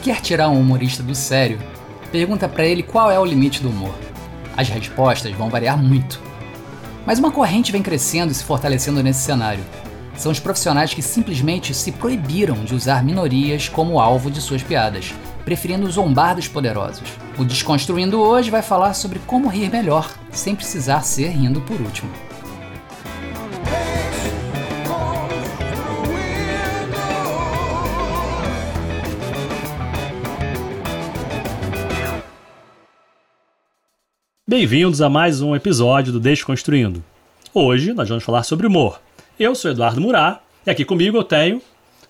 Quer tirar um humorista do sério? Pergunta para ele qual é o limite do humor. As respostas vão variar muito. Mas uma corrente vem crescendo e se fortalecendo nesse cenário. São os profissionais que simplesmente se proibiram de usar minorias como alvo de suas piadas, preferindo zombar dos poderosos. O Desconstruindo hoje vai falar sobre como rir melhor, sem precisar ser rindo por último. Bem-vindos a mais um episódio do Desconstruindo. Hoje nós vamos falar sobre humor. Eu sou Eduardo Murá e aqui comigo eu tenho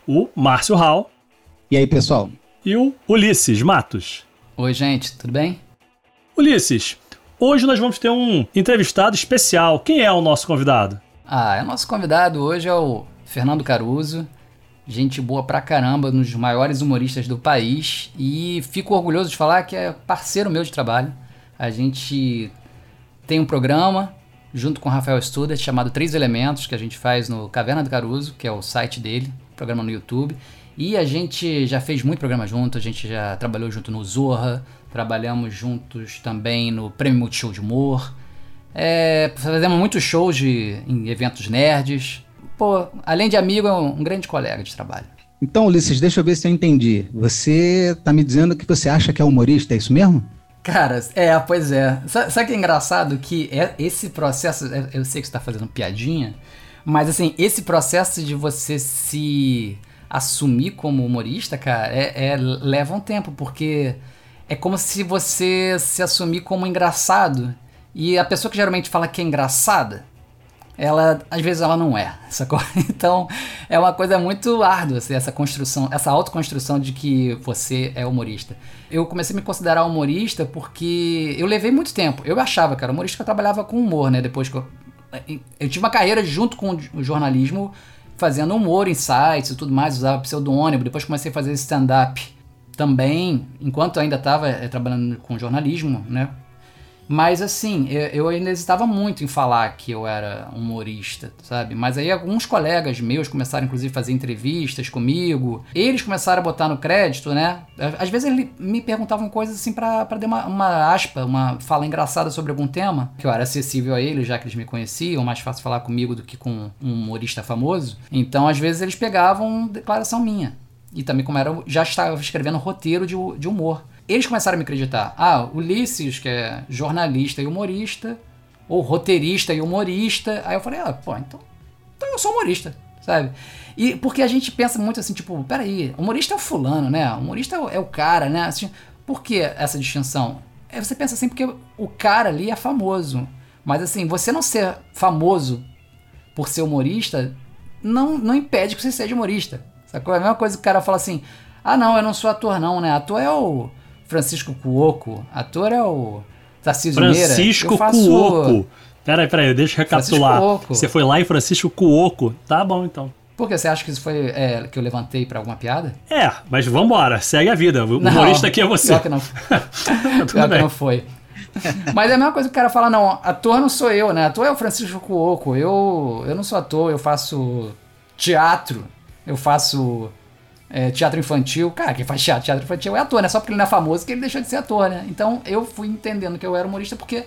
o Márcio Hall. E aí, pessoal? E o Ulisses Matos. Oi, gente, tudo bem? Ulisses, hoje nós vamos ter um entrevistado especial. Quem é o nosso convidado? Ah, o nosso convidado hoje é o Fernando Caruso, gente boa pra caramba, um dos maiores humoristas do país e fico orgulhoso de falar que é parceiro meu de trabalho. A gente tem um programa junto com o Rafael Studert chamado Três Elementos, que a gente faz no Caverna do Caruso, que é o site dele, programa no YouTube. E a gente já fez muito programa junto, a gente já trabalhou junto no Zorra, trabalhamos juntos também no Prêmio Multishow de Humor. É, fazemos muitos shows de, em eventos nerds. Pô, além de amigo, é um, um grande colega de trabalho. Então, Ulisses, deixa eu ver se eu entendi. Você tá me dizendo que você acha que é humorista, é isso mesmo? Cara, é, pois é. Sabe, sabe que é engraçado? Que é esse processo. É, eu sei que você tá fazendo piadinha, mas assim, esse processo de você se assumir como humorista, cara, é, é, leva um tempo, porque é como se você se assumir como engraçado. E a pessoa que geralmente fala que é engraçada, ela às vezes ela não é, sacou? Então é uma coisa muito árdua assim, essa construção, essa autoconstrução de que você é humorista. Eu comecei a me considerar humorista porque eu levei muito tempo. Eu achava, cara, humorista que eu trabalhava com humor, né? Depois que eu, eu tive uma carreira junto com o jornalismo fazendo humor em sites e tudo mais, usava pseudônimo, depois comecei a fazer stand-up também, enquanto ainda estava eh, trabalhando com jornalismo, né? Mas assim, eu, eu, ainda hesitava muito em falar que eu era humorista, sabe? Mas aí alguns colegas meus começaram, inclusive, a fazer entrevistas comigo. Eles começaram a botar no crédito, né? Às vezes eles me perguntavam coisas assim para dar uma, uma aspa, uma fala engraçada sobre algum tema, que eu era acessível a eles, já que eles me conheciam, mais fácil falar comigo do que com um humorista famoso. Então, às vezes, eles pegavam declaração minha. E também, como era, já estava escrevendo roteiro de, de humor. Eles começaram a me acreditar. Ah, Ulisses, que é jornalista e humorista, ou roteirista e humorista. Aí eu falei, ah, pô, então, então eu sou humorista, sabe? E porque a gente pensa muito assim, tipo, peraí, humorista é o fulano, né? Humorista é o cara, né? Assim, por que essa distinção? É, você pensa assim, porque o cara ali é famoso. Mas assim, você não ser famoso por ser humorista não, não impede que você seja humorista. Sacou? É a mesma coisa que o cara fala assim: ah, não, eu não sou ator, não, né? Ator é o Francisco Cuoco. Ator é o Tarcísio Meira. Francisco. Cuoco. Peraí, peraí, deixa eu recapitular. Você foi lá em Francisco Cuoco. Tá bom, então. Por que você acha que isso foi é, que eu levantei para alguma piada? É, mas vambora, segue a vida. O não, humorista aqui é você. Pior que não, pior que não foi. Mas é a mesma coisa que o cara fala, não, ator não sou eu, né? Ator é o Francisco Cuoco. Eu, eu não sou ator, eu faço teatro, eu faço é, teatro infantil. Cara, quem faz teatro, teatro infantil é ator, né? Só porque ele não é famoso que ele deixou de ser ator, né? Então eu fui entendendo que eu era humorista porque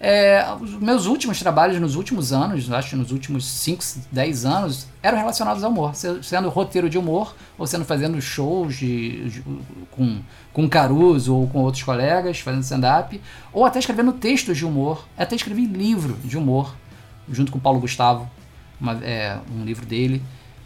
é, os meus últimos trabalhos nos últimos anos, acho nos últimos 5, 10 anos, eram relacionados ao humor. Sendo roteiro de humor, ou sendo fazendo shows de, de, com, com Caruso ou com outros colegas, fazendo stand-up, ou até escrevendo textos de humor. Até escrevi livro de humor, junto com Paulo Gustavo, uma, é, um livro dele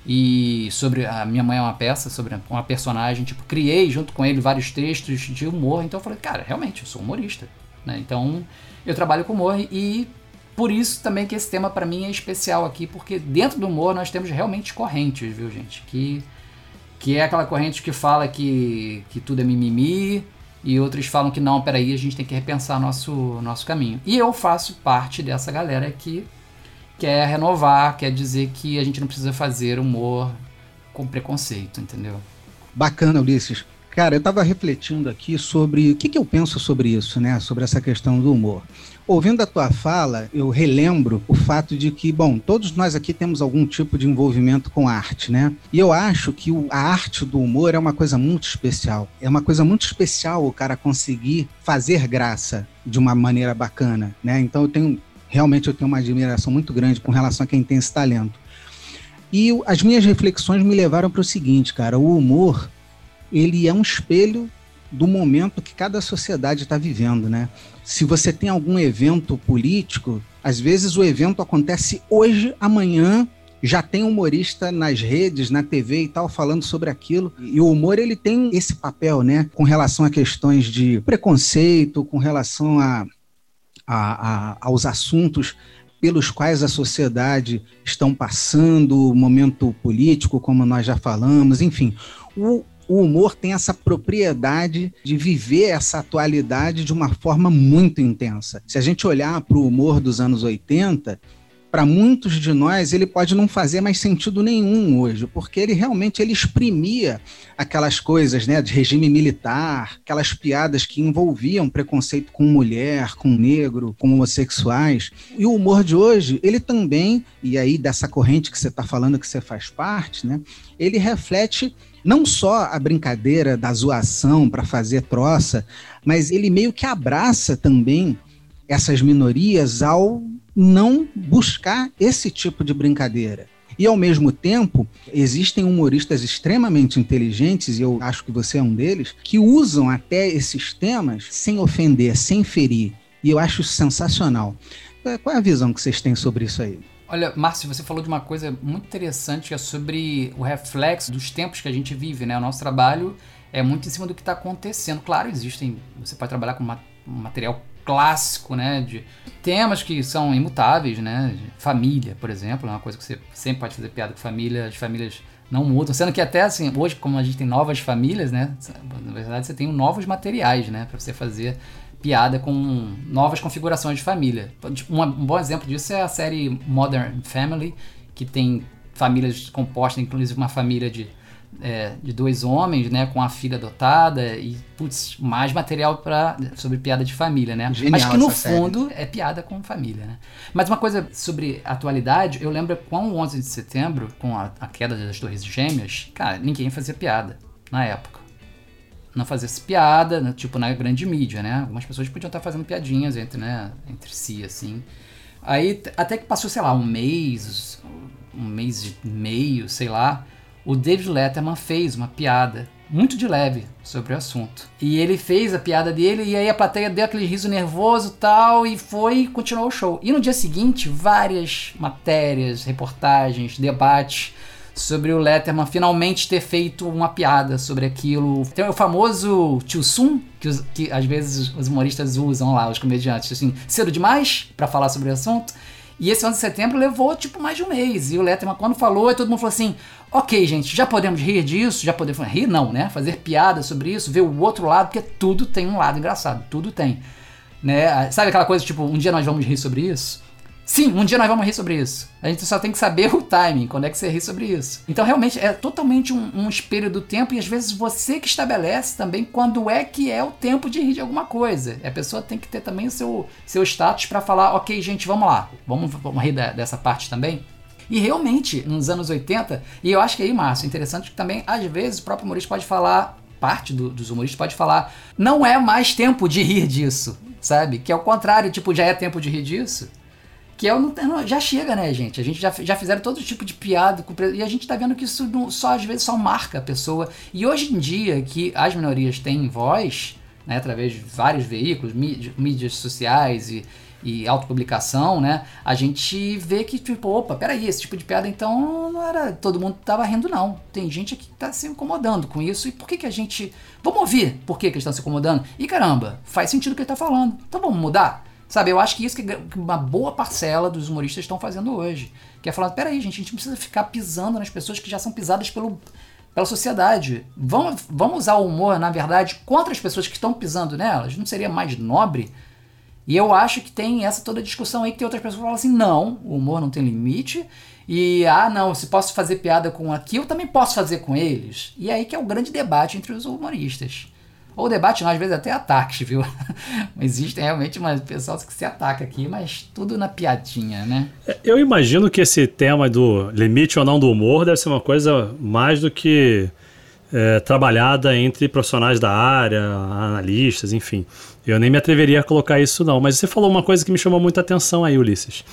e sobre a minha mãe é uma peça sobre uma personagem tipo criei junto com ele vários textos de humor então eu falei cara realmente eu sou humorista né? então eu trabalho com humor e por isso também que esse tema para mim é especial aqui porque dentro do humor nós temos realmente correntes viu gente que que é aquela corrente que fala que que tudo é mimimi e outros falam que não peraí a gente tem que repensar nosso nosso caminho e eu faço parte dessa galera que quer renovar, quer dizer que a gente não precisa fazer humor com preconceito, entendeu? Bacana, Ulisses. Cara, eu estava refletindo aqui sobre o que, que, eu penso sobre isso, né? Sobre essa questão do humor. Ouvindo a tua fala, eu relembro o fato de que, bom, todos nós aqui temos algum tipo de envolvimento com arte, né? E eu acho que a arte do humor é uma coisa muito especial. É uma coisa muito especial o cara conseguir fazer graça de uma maneira bacana, né? Então eu tenho realmente eu tenho uma admiração muito grande com relação a quem tem esse talento. E as minhas reflexões me levaram para o seguinte, cara, o humor, ele é um espelho do momento que cada sociedade está vivendo, né? Se você tem algum evento político, às vezes o evento acontece hoje, amanhã já tem humorista nas redes, na TV e tal, falando sobre aquilo. E o humor, ele tem esse papel, né? Com relação a questões de preconceito, com relação a, a, a aos assuntos pelos quais a sociedade estão passando, o momento político, como nós já falamos, enfim. O, o humor tem essa propriedade de viver essa atualidade de uma forma muito intensa. Se a gente olhar para o humor dos anos 80, para muitos de nós ele pode não fazer mais sentido nenhum hoje, porque ele realmente ele exprimia aquelas coisas, né, de regime militar, aquelas piadas que envolviam preconceito com mulher, com negro, com homossexuais. E o humor de hoje, ele também, e aí dessa corrente que você está falando que você faz parte, né, ele reflete não só a brincadeira da zoação para fazer troça, mas ele meio que abraça também essas minorias ao não buscar esse tipo de brincadeira. E ao mesmo tempo, existem humoristas extremamente inteligentes, e eu acho que você é um deles, que usam até esses temas sem ofender, sem ferir. E eu acho sensacional. Qual é a visão que vocês têm sobre isso aí? Olha, Márcio, você falou de uma coisa muito interessante que é sobre o reflexo dos tempos que a gente vive, né? O nosso trabalho é muito em cima do que está acontecendo. Claro, existem. Você pode trabalhar com material clássico, né? De temas que são imutáveis, né? Família, por exemplo, é uma coisa que você sempre pode fazer piada com família, as famílias não mudam. Sendo que até assim, hoje, como a gente tem novas famílias, né? Na verdade, você tem novos materiais, né? Para você fazer piada com novas configurações de família. Tipo, um bom exemplo disso é a série Modern Family, que tem famílias compostas, inclusive uma família de é, de dois homens, né, com a filha adotada e putz, mais material para sobre piada de família, né? Genial Mas que no fundo série. é piada com família, né? Mas uma coisa sobre atualidade, eu lembro com o 11 de setembro, com a, a queda das Torres Gêmeas, cara, ninguém fazia piada na época. Não fazia piada, né, tipo na grande mídia, né? Algumas pessoas podiam estar fazendo piadinhas entre, né, entre si assim. Aí até que passou, sei lá, um mês, um mês e meio, sei lá, o David Letterman fez uma piada muito de leve sobre o assunto. E ele fez a piada dele e aí a plateia deu aquele riso nervoso tal e foi e continuou o show. E no dia seguinte, várias matérias, reportagens, debates sobre o Letterman finalmente ter feito uma piada sobre aquilo. Tem o famoso tio Sun, que, os, que às vezes os humoristas usam lá, os comediantes, assim, cedo demais para falar sobre o assunto. E esse 11 de setembro levou, tipo, mais de um mês. E o Letterman, quando falou, todo mundo falou assim: ok, gente, já podemos rir disso? Já podemos rir? Não, né? Fazer piada sobre isso, ver o outro lado, porque tudo tem um lado engraçado. Tudo tem. Né? Sabe aquela coisa, tipo, um dia nós vamos rir sobre isso? Sim, um dia nós vamos rir sobre isso. A gente só tem que saber o timing, quando é que você ri sobre isso. Então, realmente, é totalmente um, um, espelho do tempo e às vezes você que estabelece também quando é que é o tempo de rir de alguma coisa. A pessoa tem que ter também o seu, seu status para falar, ok, gente, vamos lá, vamos, vamos rir da, dessa parte também. E realmente, nos anos 80, e eu acho que aí, Márcio, interessante que também, às vezes, o próprio humorista pode falar, parte do, dos humoristas pode falar, não é mais tempo de rir disso, sabe? Que é o contrário, tipo, já é tempo de rir disso. Que é o, já chega, né, gente? A gente já, já fizeram todo tipo de piada com, e a gente tá vendo que isso não, só às vezes só marca a pessoa. E hoje em dia que as minorias têm voz, né, através de vários veículos, mídias sociais e, e autopublicação, né? A gente vê que, tipo, opa, peraí, esse tipo de piada então não era. Todo mundo tava rindo, não. Tem gente aqui que tá se incomodando com isso. E por que que a gente. Vamos ouvir por que, que eles estão se incomodando? E caramba, faz sentido o que ele tá falando. Então vamos mudar? Sabe, eu acho que isso que uma boa parcela dos humoristas estão fazendo hoje. Que é falar, peraí, gente, a gente precisa ficar pisando nas pessoas que já são pisadas pelo, pela sociedade. Vamos, vamos usar o humor, na verdade, contra as pessoas que estão pisando nelas? Não seria mais nobre? E eu acho que tem essa toda discussão aí que tem outras pessoas que falam assim, não, o humor não tem limite. E, ah, não, se posso fazer piada com aqui, eu também posso fazer com eles. E aí que é o grande debate entre os humoristas. Ou debate, não, às vezes até ataques, viu? Existem realmente umas pessoas que se atacam aqui, mas tudo na piadinha, né? É, eu imagino que esse tema do limite ou não do humor deve ser uma coisa mais do que é, trabalhada entre profissionais da área, analistas, enfim. Eu nem me atreveria a colocar isso, não. Mas você falou uma coisa que me chamou muita atenção aí, Ulisses,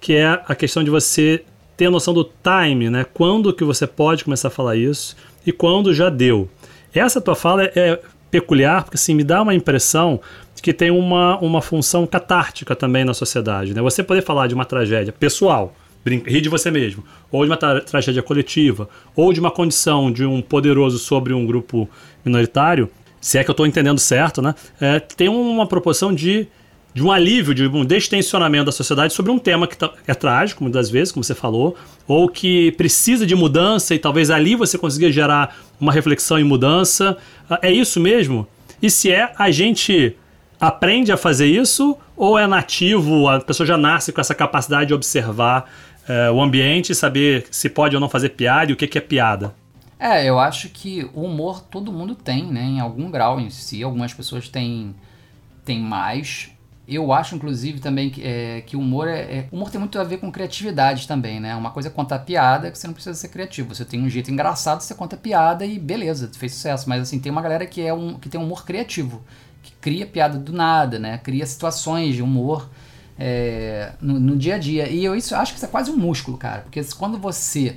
que é a questão de você ter a noção do time, né? Quando que você pode começar a falar isso e quando já deu. Essa tua fala é peculiar, porque assim, me dá uma impressão de que tem uma, uma função catártica também na sociedade. Né? Você poder falar de uma tragédia pessoal, rir de você mesmo, ou de uma tra tragédia coletiva, ou de uma condição de um poderoso sobre um grupo minoritário, se é que eu estou entendendo certo, né? É, tem uma proporção de de um alívio, de um destensionamento da sociedade sobre um tema que tá, é trágico, muitas vezes, como você falou, ou que precisa de mudança e talvez ali você consiga gerar uma reflexão e mudança. Ah, é isso mesmo? E se é, a gente aprende a fazer isso ou é nativo, a pessoa já nasce com essa capacidade de observar é, o ambiente e saber se pode ou não fazer piada e o que, que é piada? É, eu acho que o humor todo mundo tem, né? Em algum grau em si. Algumas pessoas têm, têm mais, eu acho, inclusive, também que, é, que humor é, é, humor tem muito a ver com criatividade também, né? Uma coisa é contar piada que você não precisa ser criativo. Você tem um jeito engraçado, você conta piada e beleza, fez sucesso. Mas assim, tem uma galera que, é um, que tem um humor criativo, que cria piada do nada, né? Cria situações de humor é, no, no, dia a dia. E eu isso, acho que isso é quase um músculo, cara. Porque quando você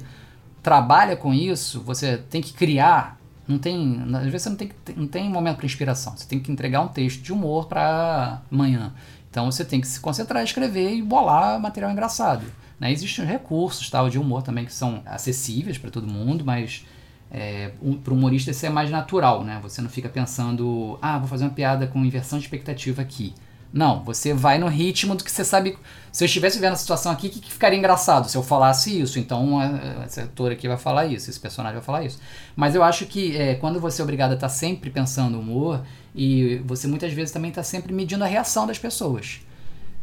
trabalha com isso, você tem que criar não tem. Às vezes você não tem, não tem momento para inspiração. Você tem que entregar um texto de humor para amanhã. Então você tem que se concentrar, escrever e bolar material engraçado. Né? Existem recursos tal, de humor também que são acessíveis para todo mundo, mas é, um, para o humorista isso é mais natural. Né? Você não fica pensando, ah, vou fazer uma piada com inversão de expectativa aqui. Não, você vai no ritmo do que você sabe. Se eu estivesse vivendo a situação aqui, o que, que, ficaria engraçado se eu falasse isso? Então, esse ator aqui vai falar isso, esse personagem vai falar isso. Mas eu acho que é, quando você é obrigado a estar tá sempre pensando humor, e você muitas vezes também está sempre medindo a reação das pessoas.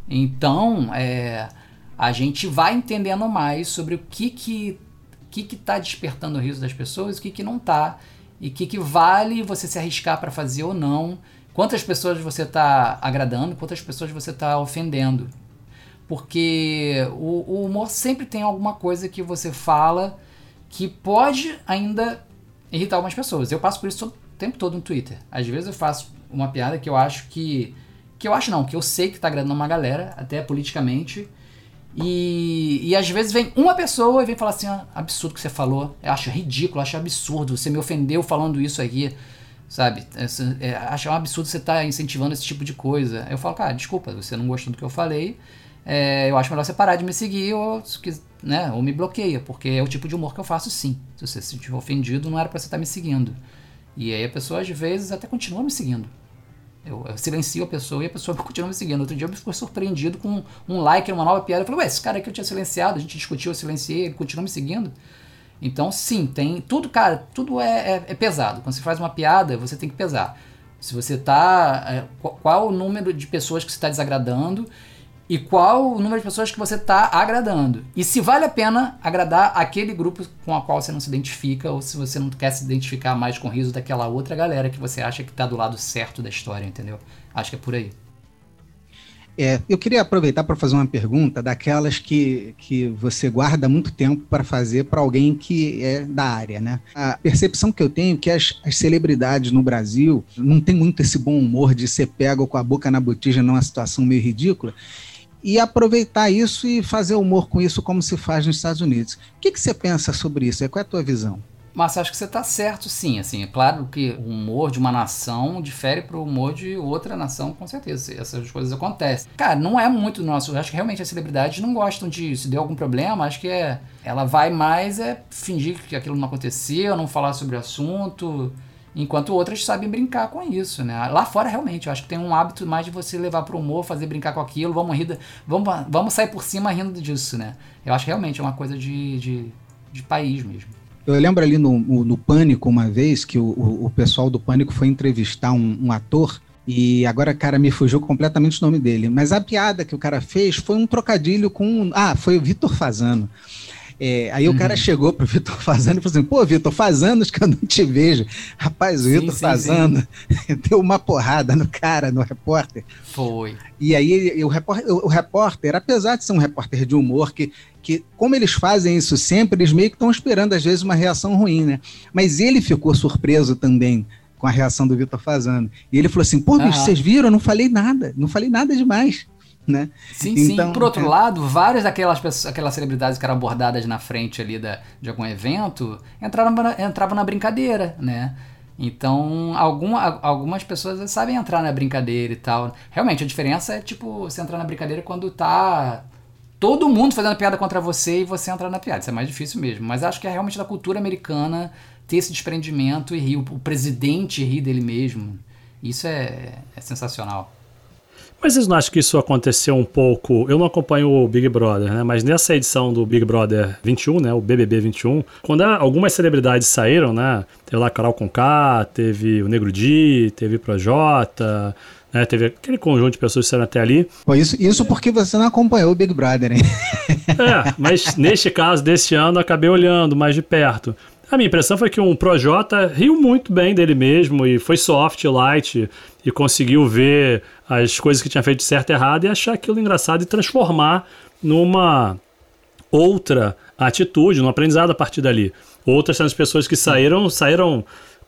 Então, é, a gente vai entendendo mais sobre o que que que está despertando o riso das pessoas, o que que não está, e o que que vale você se arriscar para fazer ou não Quantas pessoas você está agradando, quantas pessoas você está ofendendo. Porque o, o, humor sempre tem alguma coisa que você fala que pode ainda irritar algumas pessoas. Eu passo por isso o tempo todo no Twitter. Às vezes eu faço uma piada que eu acho que. Que eu acho não, que eu sei que está agradando uma galera, até politicamente. E, e às vezes vem uma pessoa e vem falar assim: ah, absurdo que você falou. Eu acho ridículo, acho absurdo. Você me ofendeu falando isso aqui sabe? É, acho um absurdo você estar tá incentivando esse tipo de coisa. Eu falo, cara, desculpa, você não gostou do que eu falei, é, eu acho melhor você parar de me seguir ou, né, ou me bloqueia, porque é o tipo de humor que eu faço sim. Se você se sentir ofendido, não era para você estar tá me seguindo. E aí a pessoa às vezes até continua me seguindo. Eu, eu silencio a pessoa e a pessoa continua me seguindo. Outro dia eu fui surpreendido com um like numa nova piada. Eu falei, ué, esse cara aqui eu tinha silenciado, a gente discutiu, eu silenciei, ele continua me seguindo. Então, sim, tem. Tudo, cara, tudo é, é, é, pesado. Quando você faz uma piada, você tem que pesar. Se você tá. É, qual o número de pessoas que você está desagradando e qual o número de pessoas que você está agradando. E se vale a pena agradar aquele grupo com a qual você não se identifica, ou se você não quer se identificar mais com o riso daquela outra galera que você acha que está do lado certo da história, entendeu? Acho que é por aí. É, eu queria aproveitar para fazer uma pergunta daquelas que, que você guarda muito tempo para fazer para alguém que é da área, né? A percepção que eu tenho é que as, as, celebridades no Brasil não tem muito esse bom humor de ser pego com a boca na botija numa situação meio ridícula e aproveitar isso e fazer humor com isso como se faz nos Estados Unidos. O que, que você pensa sobre isso? Qual é a tua visão? Mas acho que você está certo, sim. Assim, é claro que o humor de uma nação difere para o humor de outra nação, com certeza. Essas coisas acontecem. Cara, não é muito nosso. Acho que realmente as celebridades não gostam de. Se deu algum problema, acho que é. Ela vai mais é fingir que aquilo não aconteceu, não falar sobre o assunto. Enquanto outras sabem brincar com isso, né? Lá fora, realmente, eu acho que tem um hábito mais de você levar para o humor, fazer brincar com aquilo, vamos rir, vamos, vamos sair por cima rindo disso, né? Eu acho que realmente é uma coisa de, de, de país mesmo. Eu lembro ali no, no Pânico uma vez que o, o, pessoal do Pânico foi entrevistar um, um ator e agora, cara, me fugiu completamente o nome dele. Mas a piada que o cara fez foi um trocadilho com. Ah, foi o Vitor Fazano. É, aí uhum. o cara uhum. chegou pro Vitor Fazano e falou assim: pô, Vitor, faz anos que eu não te vejo. Rapaz, o Vitor Fazano deu uma porrada no cara, no repórter. Foi. E aí o repórter, o repórter, apesar de ser um repórter de humor, que, que como eles fazem isso sempre, eles meio que estão esperando, às vezes, uma reação ruim, né? Mas ele ficou surpreso também com a reação do Vitor Fazano. E ele falou assim: pô, bicho, vocês viram? Eu não falei nada, não falei nada demais né? Sim, então, sim. Por outro é... lado, várias daquelas pessoas, aquelas celebridades que eram abordadas na frente ali da, de algum evento entraram, entravam na brincadeira, né? Então, alguma, algumas pessoas sabem entrar na brincadeira e tal. Realmente, a diferença é, tipo, você entrar na brincadeira quando tá todo mundo fazendo piada contra você e você entrar na piada. Isso é mais difícil mesmo. Mas acho que é realmente da cultura americana ter esse desprendimento e rir. O, presidente rir dele mesmo. Isso é, é sensacional. Mas vocês não acham que isso aconteceu um pouco? Eu não acompanho o Big Brother, né? Mas nessa edição do Big Brother 21, né? O BBB 21, quando algumas celebridades saíram, né? Teve lá Carol Conká, teve o Negro Di, teve Projota, né? Teve aquele conjunto de pessoas que saíram até ali. Pô, isso, isso porque você não acompanhou o Big Brother, hein? É, mas neste caso, desse ano, acabei olhando mais de perto. A minha impressão foi que um Projota riu muito bem dele mesmo e foi soft, light e conseguiu ver as coisas que tinha feito de certo e errado e achar aquilo engraçado e transformar numa outra atitude, num aprendizado a partir dali. Outras são as pessoas que saíram, saíram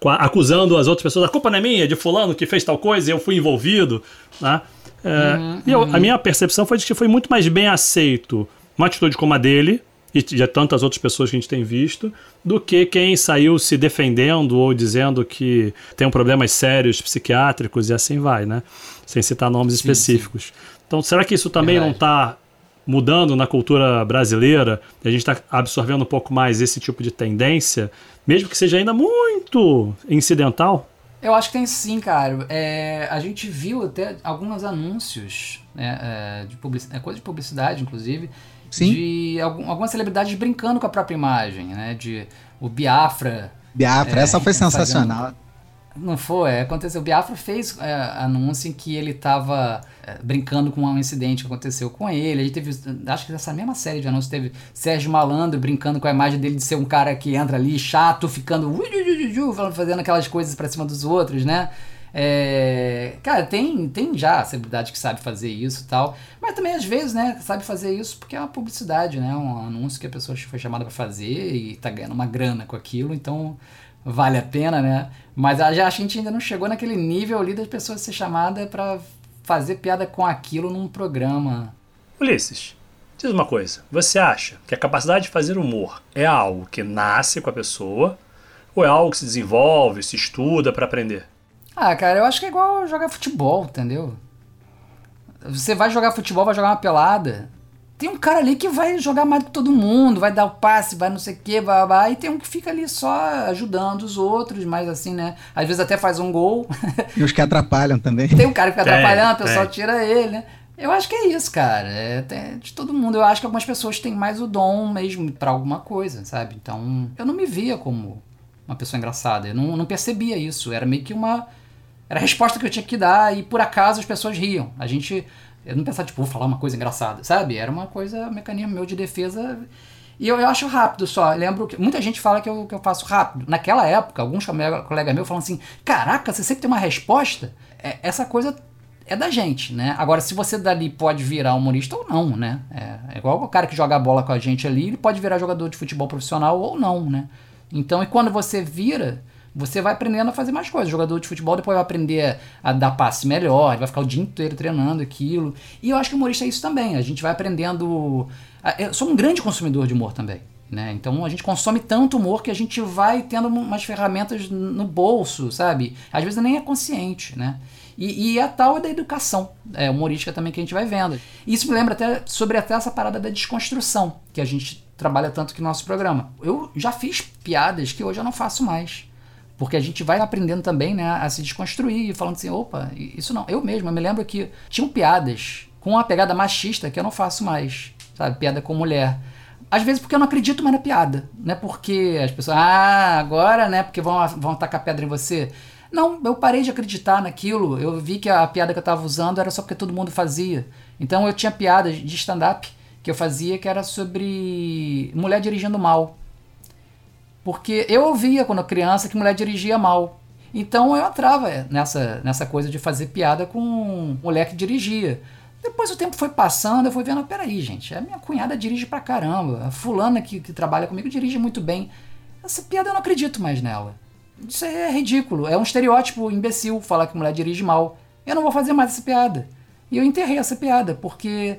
acusando as outras pessoas, a culpa não é minha, é de fulano que fez tal coisa e eu fui envolvido, né? É, uhum, e eu, uhum. a minha percepção foi de que foi muito mais bem aceito uma atitude como a dele, e de tantas outras pessoas que a gente tem visto, do que quem saiu se defendendo ou dizendo que tem problemas sérios psiquiátricos e assim vai, né? Sem citar nomes sim, específicos. Sim. Então, será que isso também Verdade. não está mudando na cultura brasileira? E a gente está absorvendo um pouco mais esse tipo de tendência, mesmo que seja ainda muito incidental? Eu acho que tem sim, cara. É, a gente viu até alguns anúncios, né, é, de publicidade, é, coisa de publicidade, inclusive, Sim. de algumas celebridades brincando com a própria imagem, né? De o Biafra. Biafra, é, essa foi sensacional. Fazendo, não foi, aconteceu. O Biafra fez é, anúncio em que ele estava é, brincando com um incidente que aconteceu com ele. Ele teve, acho que nessa mesma série de anúncios teve Sérgio Malandro brincando com a imagem dele de ser um cara que entra ali chato, ficando fazendo aquelas coisas para cima dos outros, né? É, cara, tem, tem já celebridade que sabe fazer isso e tal. Mas também, às vezes, né, sabe fazer isso porque é uma publicidade, né? Um anúncio que a pessoa foi chamada para fazer e tá ganhando uma grana com aquilo, então vale a pena, né? Mas a, a gente ainda não chegou naquele nível ali das pessoas ser chamada para fazer piada com aquilo num programa. Ulisses, diz uma coisa. Você acha que a capacidade de fazer humor é algo que nasce com a pessoa ou é algo que se desenvolve, se estuda para aprender? Ah, cara, eu acho que é igual jogar futebol, entendeu? Você vai jogar futebol, vai jogar uma pelada. Tem um cara ali que vai jogar mais do que todo mundo, vai dar o passe, vai não sei o que, e tem um que fica ali só ajudando os outros, mas assim, né? Às vezes até faz um gol. E os que atrapalham também. Tem um cara que fica atrapalhando, o pessoal tira ele, né? Eu acho que é isso, cara. É, é de todo mundo. Eu acho que algumas pessoas têm mais o dom mesmo para alguma coisa, sabe? Então, eu não me via como uma pessoa engraçada. Eu não, não percebia isso. Era meio que uma era a resposta que eu tinha que dar e por acaso as pessoas riam. A gente. Eu não pensava, tipo, vou falar uma coisa engraçada, sabe? Era uma coisa, um mecanismo meu de defesa. E eu, eu acho rápido só. Eu lembro que muita gente fala que eu, que eu faço rápido. Naquela época, alguns colegas meus falam assim: Caraca, você sempre tem uma resposta? É, essa coisa é da gente, né? Agora, se você dali pode virar humorista ou não, né? É, é igual o cara que joga bola com a gente ali, ele pode virar jogador de futebol profissional ou não, né? Então, e quando você vira, você vai aprendendo a fazer mais coisas. O jogador de futebol depois vai aprender a dar passe melhor, vai ficar o dia inteiro treinando aquilo. E eu acho que o humorista é isso também. A gente vai aprendendo. Eu sou um grande consumidor de humor também. Né? Então a gente consome tanto humor que a gente vai tendo umas ferramentas no bolso, sabe? Às vezes nem é consciente, né? E, e a tal da educação é, humorística também que a gente vai vendo. Isso me lembra até sobre até essa parada da desconstrução que a gente trabalha tanto aqui no nosso programa. Eu já fiz piadas que hoje eu não faço mais. Porque a gente vai aprendendo também, né, a se desconstruir, falando assim, opa, isso não. Eu mesmo, eu me lembro que tinham piadas com uma pegada machista que eu não faço mais, sabe? Piada com mulher. Às vezes porque eu não acredito mais na piada, né? Porque as pessoas, ah, agora, né? Porque vão, vão tacar pedra em você. Não, eu parei de acreditar naquilo. Eu vi que a piada que eu estava usando era só porque todo mundo fazia. Então eu tinha piadas de stand-up que eu fazia que era sobre mulher dirigindo mal. Porque eu ouvia quando criança que mulher dirigia mal. Então eu entrava nessa, nessa coisa de fazer piada com mulher que dirigia. Depois o tempo foi passando, eu fui vendo, peraí, gente, a minha cunhada dirige pra caramba. A fulana que, que trabalha comigo dirige muito bem. Essa piada eu não acredito mais nela. Isso é ridículo. É um estereótipo imbecil falar que mulher dirige mal. Eu não vou fazer mais essa piada. E eu enterrei essa piada, porque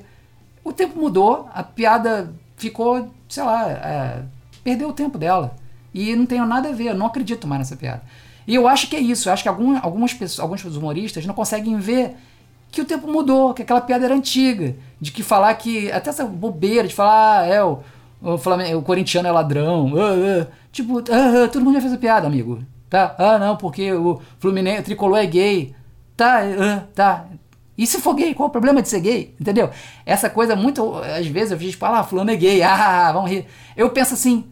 o tempo mudou, a piada ficou, sei lá, é, perdeu o tempo dela. E não tem nada a ver, eu não acredito mais nessa piada. E eu acho que é isso, eu acho que algum, algumas pessoas, alguns humoristas não conseguem ver que o tempo mudou, que aquela piada era antiga, de que falar que, até essa bobeira de falar, ah, é, o, o, Flamengo, o corintiano é ladrão, ah, ah, tipo, ah, todo mundo já fez a piada, amigo, tá? Ah, não, porque o Fluminense, o tricolor é gay, tá, tá. E se for gay, qual o problema de ser gay? Entendeu? Essa coisa muito, às vezes eu vejo, tipo, ah, fulano é gay, ah, vamos rir. Eu penso assim,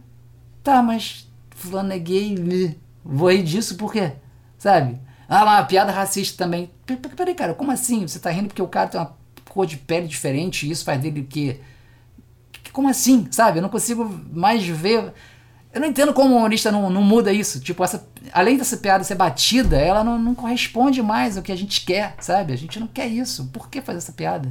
tá, mas fulano é vou rir disso por quê? Sabe? Ah lá, piada racista também. Peraí, cara, como assim? Você tá rindo porque o cara tem uma cor de pele diferente e isso faz dele o quê? Como assim? Sabe? Eu não consigo mais ver. Eu não entendo como o humorista não, não muda isso. Tipo, essa, além dessa piada ser batida, ela não, não corresponde mais ao que a gente quer, sabe? A gente não quer isso. Por que fazer essa piada?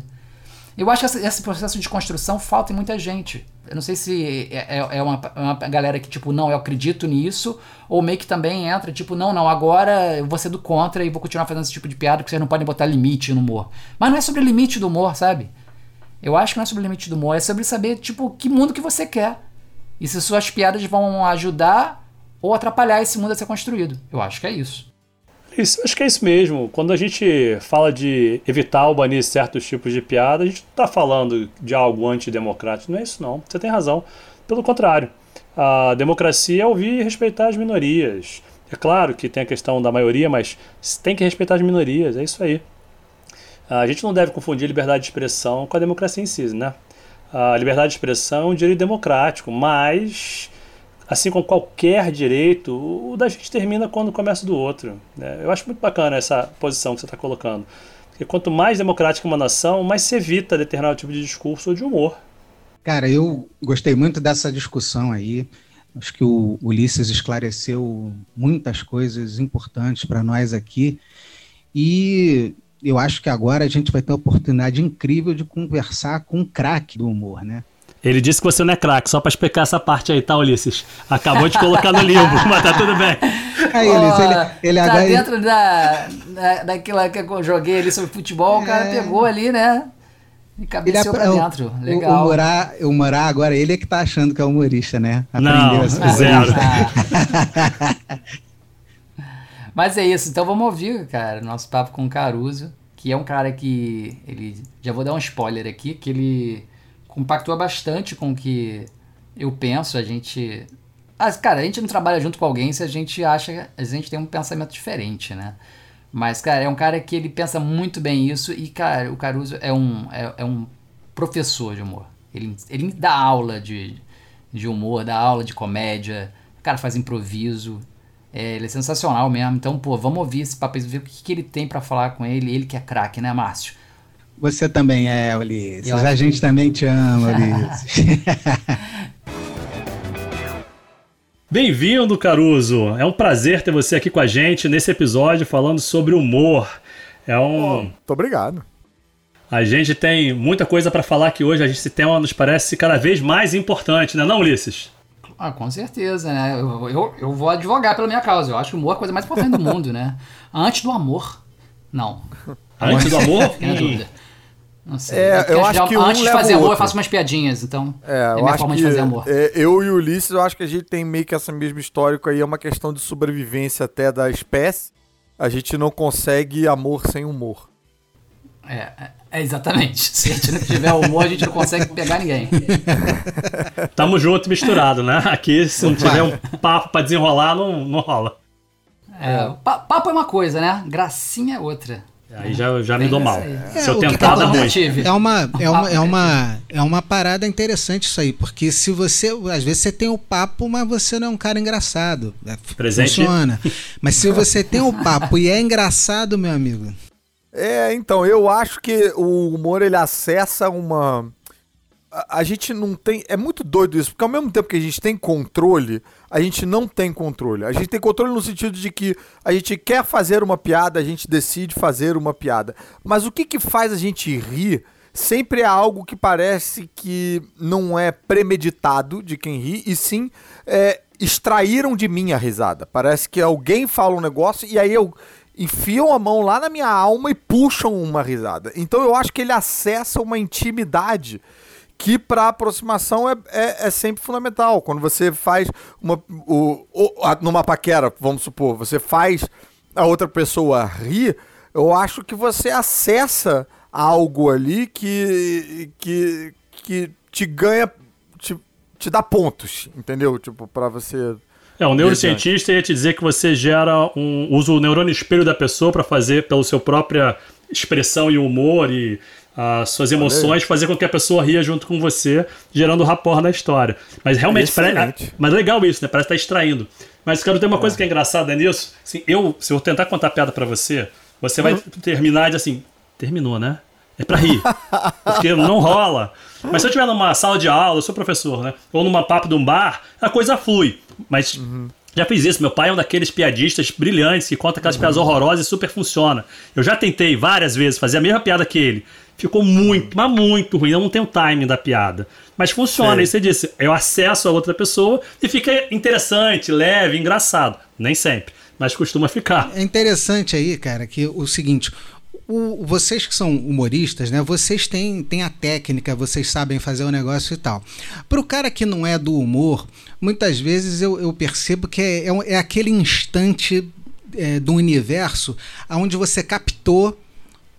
Eu acho que esse processo de construção falta em muita gente. Eu não sei se é, é, é uma, é uma, galera que, tipo, não, eu acredito nisso, ou meio que também entra, tipo, não, não, agora eu vou ser do contra e vou continuar fazendo esse tipo de piada porque vocês não podem botar limite no humor. Mas não é sobre limite do humor, sabe? Eu acho que não é sobre limite do humor, é sobre saber, tipo, que mundo que você quer. E se suas piadas vão ajudar ou atrapalhar esse mundo a ser construído. Eu acho que é isso. Isso, acho que é isso mesmo. Quando a gente fala de evitar banir certos tipos de piada, a gente não está falando de algo antidemocrático. Não é isso, não. Você tem razão. Pelo contrário, a democracia é ouvir e respeitar as minorias. É claro que tem a questão da maioria, mas tem que respeitar as minorias. É isso aí. A gente não deve confundir liberdade de expressão com a democracia em si, né? A liberdade de expressão é um direito democrático, mas assim como qualquer direito, o da gente termina quando começa do outro. Né? Eu acho muito bacana essa posição que você está colocando. Porque quanto mais democrática uma nação, mais se evita determinado tipo de discurso ou de humor. Cara, eu gostei muito dessa discussão aí. Acho que o Ulisses esclareceu muitas coisas importantes para nós aqui. E eu acho que agora a gente vai ter uma oportunidade incrível de conversar com um craque do humor, né? Ele disse que você não é craque, só pra explicar essa parte aí, tá, Ulisses? Acabou de colocar no limbo, mas tá tudo bem. Aí, Ulisses, ele, ele tá agora... dentro da, da, daquela que eu joguei ali sobre futebol, o cara é... pegou ali, né? E cabeceou ele é, pra dentro. Legal. O, o, Morá, o Morá, agora, ele é que tá achando que é humorista, né? Aprendeu não, zero. Mas é isso, então vamos ouvir, cara, nosso papo com o Caruso, que é um cara que ele... Já vou dar um spoiler aqui, que ele compactua bastante com o que eu penso. A gente. Ah, cara, a gente não trabalha junto com alguém se a gente acha. A gente tem um pensamento diferente, né? Mas, cara, é um cara que ele pensa muito bem isso e, cara, o Caruso é um, é, é um professor de humor. Ele, ele dá aula de, de humor, dá aula de comédia, o cara faz improviso. É, ele é sensacional mesmo. Então, pô, vamos ouvir esse papo, ver o que, que ele tem para falar com ele. Ele que é craque, né, Márcio? Você também é, Ulisses. A gente também te ama, Ulisses. Bem-vindo, Caruso. É um prazer ter você aqui com a gente nesse episódio falando sobre humor. É um. Oh, muito obrigado. A gente tem muita coisa para falar aqui hoje. A gente, esse tema nos parece cada vez mais importante, né, não, Ulisses? Ah, com certeza, né? Eu, eu, eu vou advogar pela minha causa. Eu acho que o humor é a coisa mais importante do mundo, né? Antes do amor, não. Antes do amor? Fiquei na dúvida. Não sei. É, eu acho que antes de fazer amor, eu faço umas piadinhas, então é, é minha forma de fazer amor. É, eu e o Ulisses, eu acho que a gente tem meio que essa mesma histórica aí, é uma questão de sobrevivência até da espécie. A gente não consegue amor sem humor. É, é, é exatamente. Se a gente não tiver humor, a gente não consegue pegar ninguém. Tamo junto misturado, né? Aqui, se não tiver um papo pra desenrolar, não, não rola. É, papo é uma coisa, né? Gracinha é outra. Aí já, já me dou mal. É, se eu tentar, dá ruim. É uma, é, uma, é, uma, é uma parada interessante isso aí, porque se você. Às vezes você tem o papo, mas você não é um cara engraçado. É, Presente. Funciona. Mas se você tem o papo e é engraçado, meu amigo. É, então, eu acho que o humor ele acessa uma a, gente não tem. É muito doido isso, porque ao mesmo tempo que a gente tem controle, a gente não tem controle. A gente tem controle no sentido de que a gente quer fazer uma piada, a gente decide fazer uma piada. Mas o que, que faz a gente rir sempre é algo que parece que não é premeditado de quem ri, e sim é, extraíram de mim a risada. Parece que alguém fala um negócio e aí eu enfiam a mão lá na minha alma e puxam uma risada. Então eu acho que ele acessa uma intimidade que para aproximação é, é, é, sempre fundamental. Quando você faz uma. O, o, a, numa paquera, vamos supor, você faz a outra pessoa rir, eu acho que você acessa algo ali que, que, que te ganha. Te, te dá pontos, entendeu? Tipo, para você. É, o neurocientista ia te dizer que você gera um. usa o neurônio espelho da pessoa para fazer pela sua própria expressão e humor e as suas emoções, fazer com que a pessoa ria junto com você, gerando rapport na história. Mas realmente, parece, mas legal isso, né? Parece estar tá extraindo. Mas, cara, tem uma é. coisa que é engraçada nisso. Assim, eu, se eu tentar contar piada para você, você vai uhum. terminar de assim, terminou, né? É pra rir. Porque não rola. Mas se eu estiver numa sala de aula, eu sou professor, né? Ou numa papo de um bar, a coisa flui. Mas uhum. Já fiz isso. Meu pai é um daqueles piadistas brilhantes que conta aquelas uhum. piadas horrorosas e super funciona. Eu já tentei várias vezes fazer a mesma piada que ele. Ficou muito, mas muito ruim. Eu não tenho o timing da piada. Mas funciona. E você disse, eu acesso a outra pessoa e fica interessante, leve, engraçado. Nem sempre, mas costuma ficar. É interessante aí, cara, que o seguinte. O, vocês que são humoristas, né? Vocês têm, têm a técnica, vocês sabem fazer o negócio e tal. Para o cara que não é do humor, muitas vezes eu, eu percebo que é, é, é aquele instante é, do universo onde você captou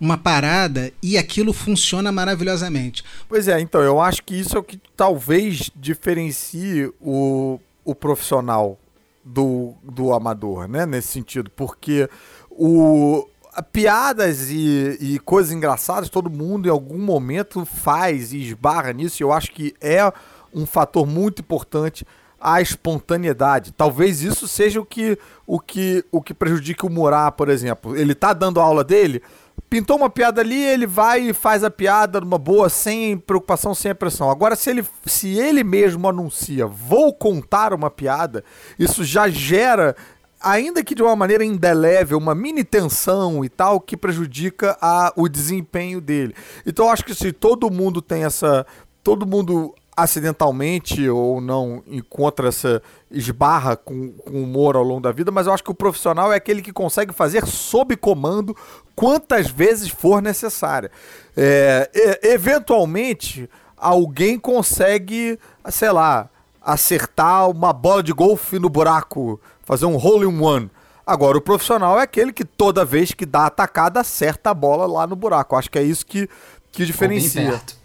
uma parada e aquilo funciona maravilhosamente. Pois é, então, eu acho que isso é o que talvez diferencie o, o profissional do, do amador, né? Nesse sentido, porque o, piadas e, e, coisas engraçadas todo mundo em algum momento faz e esbarra nisso, e eu acho que é um fator muito importante a espontaneidade. Talvez isso seja o que o que o que prejudica o Murá, por exemplo. Ele tá dando a aula dele, pintou uma piada ali, ele vai e faz a piada numa boa, sem preocupação, sem pressão. Agora, se ele, se ele mesmo anuncia, vou contar uma piada, isso já gera, ainda que de uma maneira indelével, uma mini tensão e tal, que prejudica a, o desempenho dele. Então, eu acho que se todo mundo tem essa. Todo mundo acidentalmente ou não encontra essa esbarra com, com humor ao longo da vida, mas eu acho que o profissional é aquele que consegue fazer sob comando quantas vezes for necessária. É, eventualmente, alguém consegue, sei lá, acertar uma bola de golfe no buraco, fazer um hole in one. Agora, o profissional é aquele que toda vez que dá a atacada, acerta a bola lá no buraco. Acho que é isso que, que diferencia. Ou bem perto,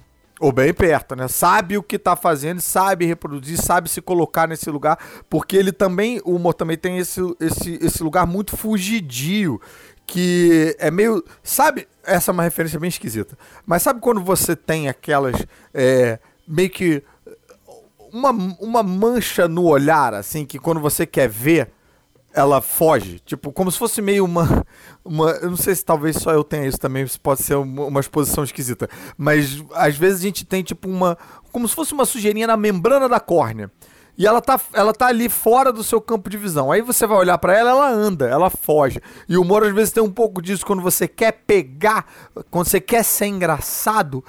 né? Sabe o que tá fazendo, sabe reproduzir, sabe se colocar nesse lugar, porque ele também, o humor também tem esse, esse, esse lugar muito fugidio, que é meio. Sabe, essa é uma referência bem esquisita, mas sabe quando você tem aquelas. É, meio que. Uma, uma mancha no olhar, assim, que quando você quer ver, ela foge. Tipo, como se fosse meio uma. uma eu não sei se talvez só eu tenha isso também, isso pode ser uma, uma exposição esquisita. Mas às vezes a gente tem, tipo, uma. Como se fosse uma sujeirinha na membrana da córnea. E ela tá, ela tá ali fora do seu campo de visão. Aí você vai olhar para ela, ela anda, ela foge. E o humor às vezes tem um pouco disso quando você quer pegar, quando você quer ser engraçado,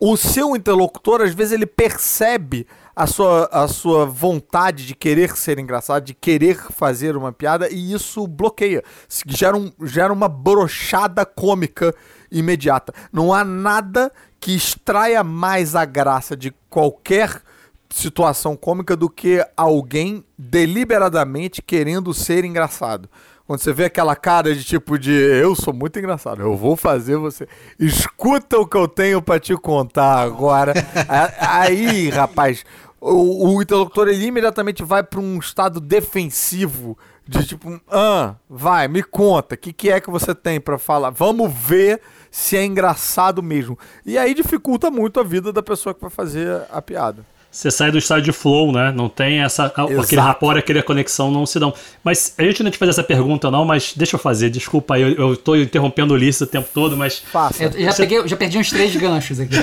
o seu interlocutor às vezes ele percebe a sua, a sua vontade de querer ser engraçado, de querer fazer uma piada, e isso bloqueia. Gera, um, gera uma brochada cômica imediata. Não há nada que extraia mais a graça de qualquer situação cômica do que alguém deliberadamente querendo ser engraçado. Quando você vê aquela cara de tipo de eu sou muito engraçado, eu vou fazer você. Escuta o que eu tenho para te contar agora. Aí, rapaz, o, o interlocutor ele imediatamente vai para um estado defensivo de tipo, ah, vai, me conta, o que, que é que você tem para falar? Vamos ver se é engraçado mesmo. E aí dificulta muito a vida da pessoa que vai fazer a piada. Você sai do estado de flow, né? Não tem essa. Exato. Aquele rapport, aquela conexão não se dão. Mas a gente não te fazer essa pergunta, não, mas deixa eu fazer. Desculpa aí, eu, eu tô interrompendo o Ulisses o tempo todo, mas. Faça. Eu já, Você... peguei, já perdi uns três ganchos aqui.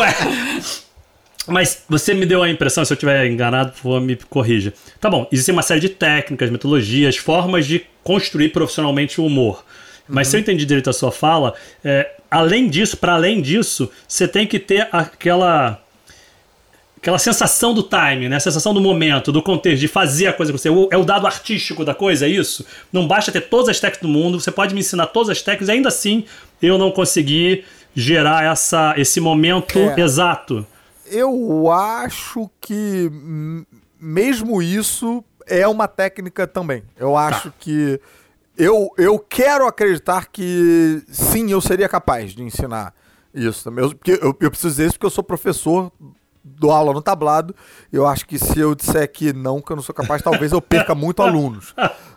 Ué. Mas você me deu a impressão, se eu estiver enganado, por favor, me corrija. Tá bom, existe uma série de técnicas, metodologias, formas de construir profissionalmente o humor. Mas uhum. se eu entendi direito a sua fala, é, além disso, para além disso, você tem que ter aquela aquela sensação do time, né? A sensação do momento, do contexto, de fazer a coisa com você. É o dado artístico da coisa, é isso? Não basta ter todas as técnicas do mundo, você pode me ensinar todas as técnicas e ainda assim eu não conseguir gerar essa, esse momento é. exato. Eu acho que mesmo isso é uma técnica também. Eu acho tá. que eu, eu quero acreditar que sim, eu seria capaz de ensinar isso também. Eu, eu, eu preciso dizer isso porque eu sou professor, dou aula no tablado. Eu acho que se eu disser que não, que eu não sou capaz, talvez eu perca muito alunos.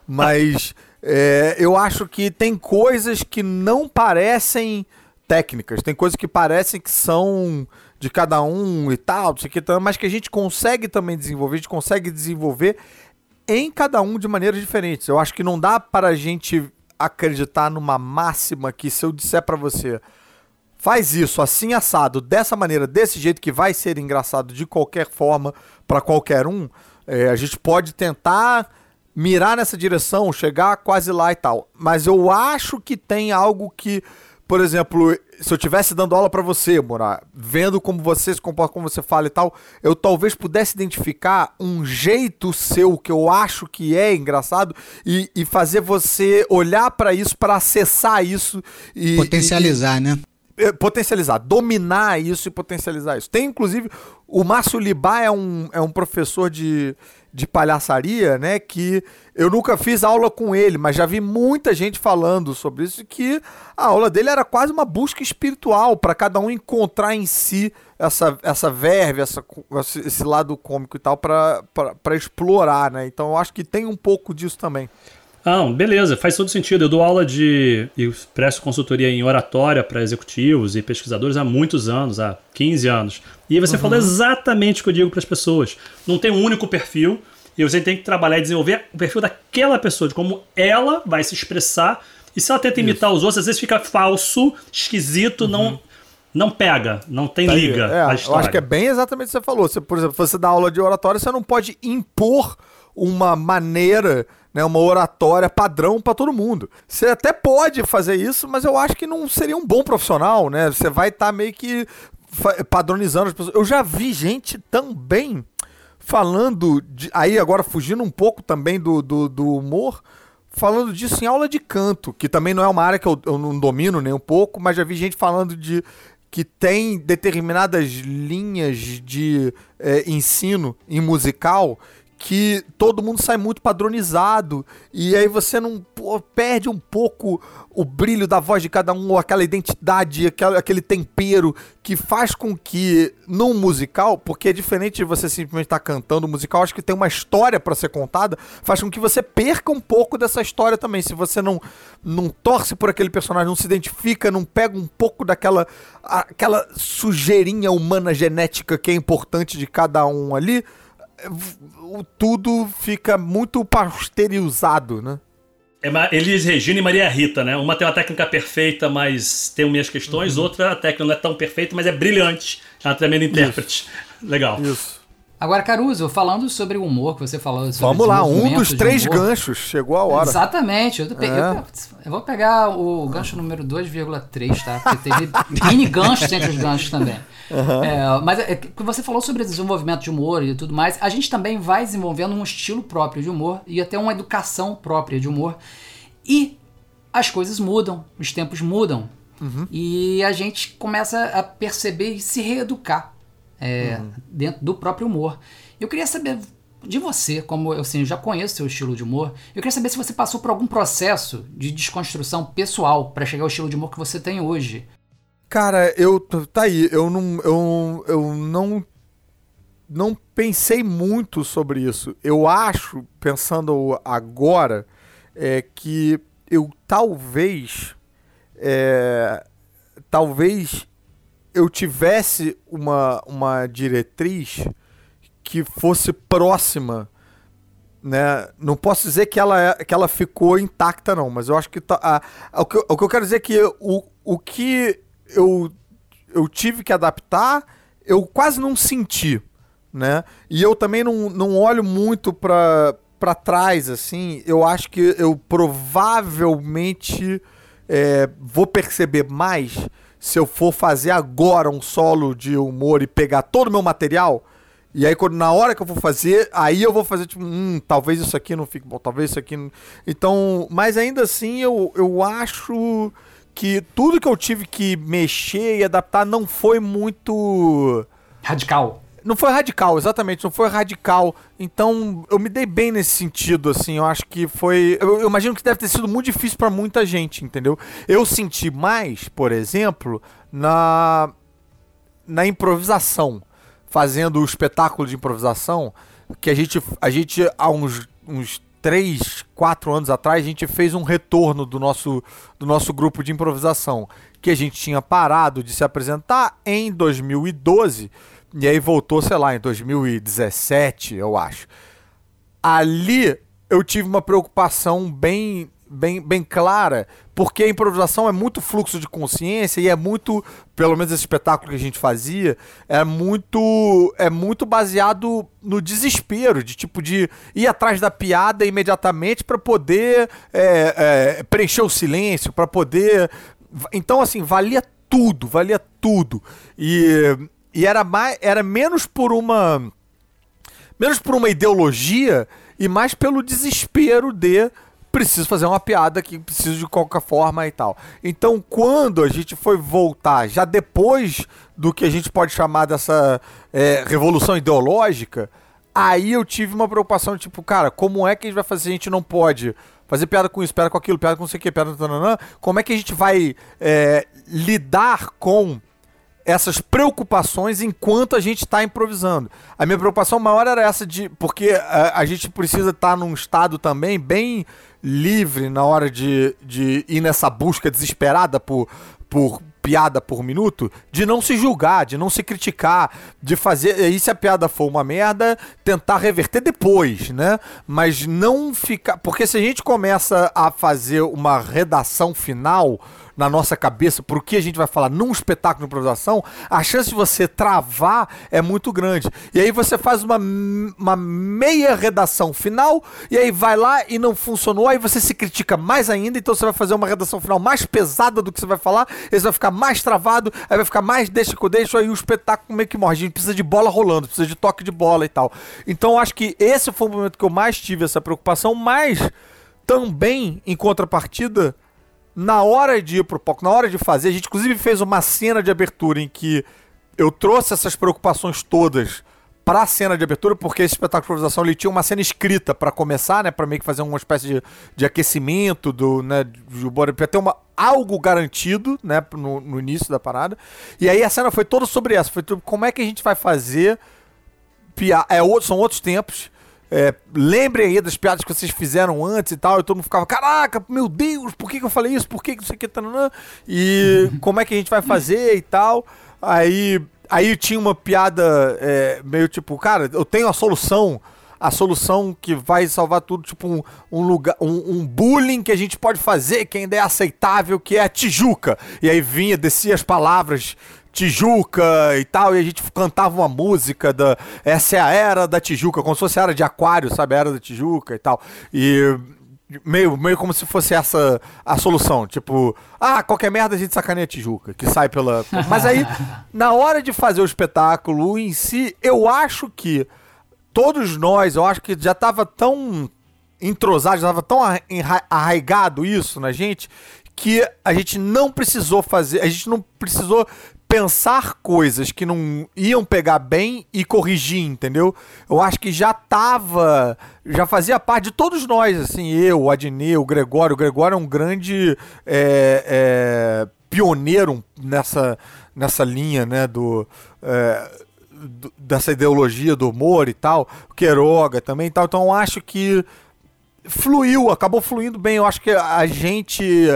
Mas é, eu acho que tem coisas que não parecem técnicas, tem coisas que parecem que são de cada um e tal, mas que a gente consegue também desenvolver, a gente consegue desenvolver em cada um de maneiras diferentes. Eu acho que não dá para a gente acreditar numa máxima que se eu disser para você faz isso assim assado, dessa maneira, desse jeito que vai ser engraçado de qualquer forma para qualquer um, é, a gente pode tentar mirar nessa direção, chegar quase lá e tal. Mas eu acho que tem algo que por exemplo, se eu estivesse dando aula para você, Mora, vendo como você se comporta, como você fala e tal, eu talvez pudesse identificar um jeito seu que eu acho que é engraçado e, e fazer você olhar para isso, para acessar isso e potencializar, e, né? Potencializar, dominar isso e potencializar isso. Tem inclusive o Márcio Libá é um, é um professor de, de palhaçaria, né? Que eu nunca fiz aula com ele, mas já vi muita gente falando sobre isso que a aula dele era quase uma busca espiritual para cada um encontrar em si essa, essa verve, essa, esse lado cômico e tal para explorar, né? Então eu acho que tem um pouco disso também. Ah, beleza, faz todo sentido. Eu dou aula de. Eu presto consultoria em oratória para executivos e pesquisadores há muitos anos, há 15 anos. E você uhum. falou exatamente o que eu digo para as pessoas. Não tem um único perfil, e você tem que trabalhar e desenvolver o perfil daquela pessoa, de como ela vai se expressar. E se ela tenta imitar Isso. os outros, às vezes fica falso, esquisito, uhum. não não pega, não tem tá liga é, Eu acho que é bem exatamente o que você falou. Você, por exemplo, você dá aula de oratória, você não pode impor uma maneira né, uma oratória padrão para todo mundo. Você até pode fazer isso, mas eu acho que não seria um bom profissional, né? Você vai estar tá meio que padronizando as pessoas. Eu já vi gente também falando, de, aí agora fugindo um pouco também do, do, do, humor, falando disso em aula de canto, que também não é uma área que eu, eu não domino nem um pouco, mas já vi gente falando de que tem determinadas linhas de é, ensino em musical que todo mundo sai muito padronizado e aí você não pô, perde um pouco o brilho da voz de cada um, ou aquela identidade, aquela, aquele tempero que faz com que num musical, porque é diferente de você simplesmente estar tá cantando musical, acho que tem uma história para ser contada, faz com que você perca um pouco dessa história também. Se você não não torce por aquele personagem, não se identifica, não pega um pouco daquela aquela sujeirinha humana genética que é importante de cada um ali, tudo fica muito pasteurizado, né? É Elis Regina e Maria Rita, né? Uma tem uma técnica perfeita, mas tem minhas questões. Uhum. Outra, a técnica não é tão perfeita, mas é brilhante. É uma tremenda intérprete. Isso. Legal. Isso. Agora, Caruso, falando sobre o humor que você falou sobre Vamos lá, um dos três ganchos. Chegou a hora. Exatamente. Eu, é. eu, eu vou pegar o gancho número 2,3, tá? Porque teve mini ganchos entre os ganchos também. Uhum. É, mas é, você falou sobre desenvolvimento de humor e tudo mais. A gente também vai desenvolvendo um estilo próprio de humor e até uma educação própria de humor. E as coisas mudam, os tempos mudam. Uhum. E a gente começa a perceber e se reeducar é, uhum. dentro do próprio humor. Eu queria saber de você, como eu, assim, eu já conheço seu estilo de humor, eu queria saber se você passou por algum processo de desconstrução pessoal para chegar ao estilo de humor que você tem hoje. Cara, eu tá aí, eu não eu, eu não não pensei muito sobre isso. Eu acho, pensando agora, é que eu talvez é, talvez eu tivesse uma, uma diretriz que fosse próxima, né? Não posso dizer que ela, é, que ela ficou intacta, não, mas eu acho que, tá, a, a, o, que o que eu quero dizer é que o, o que eu, eu tive que adaptar, eu quase não senti, né? E eu também não, não olho muito para para trás, assim, eu acho que eu provavelmente é, vou perceber mais se eu for fazer agora um solo de humor e pegar todo o meu material. E aí, quando, na hora que eu vou fazer, aí eu vou fazer, tipo, hum, talvez isso aqui não fique bom, talvez isso aqui não. Então, mas ainda assim, eu, eu acho que tudo que eu tive que mexer e adaptar não foi muito. Radical. Não foi radical, exatamente, não foi radical. Então, eu me dei bem nesse sentido, assim. Eu acho que foi. Eu, eu imagino que deve ter sido muito difícil para muita gente, entendeu? Eu senti mais, por exemplo, na. na improvisação. Fazendo o espetáculo de improvisação, que a gente, a gente há uns, uns três, quatro anos atrás, a gente fez um retorno do nosso, do nosso grupo de improvisação, que a gente tinha parado de se apresentar em 2012 e aí voltou, sei lá, em 2017, eu acho. Ali eu tive uma preocupação bem, bem, bem clara, porque a improvisação é muito fluxo de consciência e é muito, pelo menos esse espetáculo que a gente fazia, é muito, é muito baseado no desespero, de tipo de ir atrás da piada imediatamente para poder é, é, preencher o silêncio, para poder. Então, assim, valia tudo, valia tudo. E e era, mais, era menos por uma. Menos por uma ideologia e mais pelo desespero de preciso fazer uma piada aqui, preciso de qualquer forma e tal. Então, quando a gente foi voltar, já depois do que a gente pode chamar dessa é, revolução ideológica, aí eu tive uma preocupação, tipo, cara, como é que a gente vai fazer? A gente não pode fazer piada com isso, piada com aquilo, piada com não sei o que, piada com... Como é que a gente vai é, lidar com essas preocupações enquanto a gente está improvisando. A minha preocupação maior era essa de. Porque a, a gente precisa estar tá num estado também bem livre na hora de, de ir nessa busca desesperada por, por piada por minuto, de não se julgar, de não se criticar, de fazer. E se a piada for uma merda, tentar reverter depois, né? Mas não ficar. Porque se a gente começa a fazer uma redação final na nossa cabeça por que a gente vai falar num espetáculo de improvisação, a chance de você travar é muito grande. E aí você faz uma, uma meia redação final, e aí vai lá e não funcionou, aí você se critica mais ainda, então você vai fazer uma redação final mais pesada do que você vai falar, aí você vai ficar mais travado, aí vai ficar mais deixa que eu deixo, aí o espetáculo meio que morre. A gente precisa de bola rolando, precisa de toque de bola e tal. Então acho que esse foi o momento que eu mais tive essa preocupação, mas também, em contrapartida, na hora de ir pro palco, na hora de fazer, a gente inclusive fez uma cena de abertura em que eu trouxe essas preocupações todas para a cena de abertura, porque esse espetáculo de improvisação ele tinha uma cena escrita para começar, né, para meio que fazer uma espécie de, de aquecimento do, né, do para ter uma algo garantido, né, no, no, início da parada. E aí a cena foi toda sobre essa, foi tudo, como é que a gente vai fazer é são outros tempos. É, lembrem aí das piadas que vocês fizeram antes e tal, e todo mundo ficava, caraca, meu Deus, por que, que eu falei isso? Por que, que isso aqui tá. E como é que a gente vai fazer e tal. Aí, aí tinha uma piada é, meio tipo, cara, eu tenho a solução. A solução que vai salvar tudo, tipo um, um lugar, um, um, bullying que a gente pode fazer, que ainda é aceitável, que é a Tijuca. E aí vinha, descia as palavras Tijuca e tal, e a gente cantava uma música da. Essa é a era da Tijuca, como se fosse a era de Aquário, sabe? A era da Tijuca e tal. E. Meio, meio como se fosse essa a solução. Tipo, ah, qualquer merda a gente sacaneia a Tijuca, que sai pela. Mas aí, na hora de fazer o espetáculo em si, eu acho que todos nós, eu acho que já tava tão entrosado, já tava tão arraigado isso na gente, que a gente não precisou fazer, a gente não precisou pensar coisas que não iam pegar bem e corrigir, entendeu? Eu acho que já tava, já fazia parte de todos nós, assim, eu, o Adnê, o Gregório. O Gregório é um grande é, é, pioneiro nessa, nessa linha, né, do, é, do, dessa ideologia do humor e tal. O Queiroga também e tal. Então acho que fluiu, acabou fluindo bem. Eu acho que a gente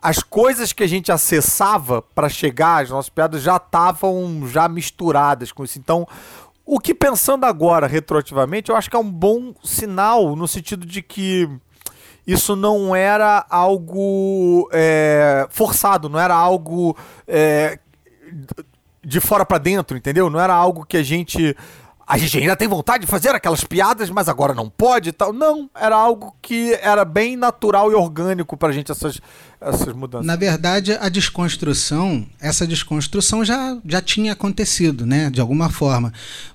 as coisas que a gente acessava para chegar às nossas piadas já estavam já misturadas com isso. Então, o que pensando agora retroativamente, eu acho que é um bom sinal no sentido de que isso não era algo é, forçado, não era algo é, de fora para dentro, entendeu? Não era algo que a gente a gente ainda tem vontade de fazer aquelas piadas, mas agora não pode e tal. Não, era algo que era bem natural e orgânico pra gente essas, essas mudanças. Na verdade, a desconstrução, essa desconstrução já, já tinha acontecido, né? De alguma forma.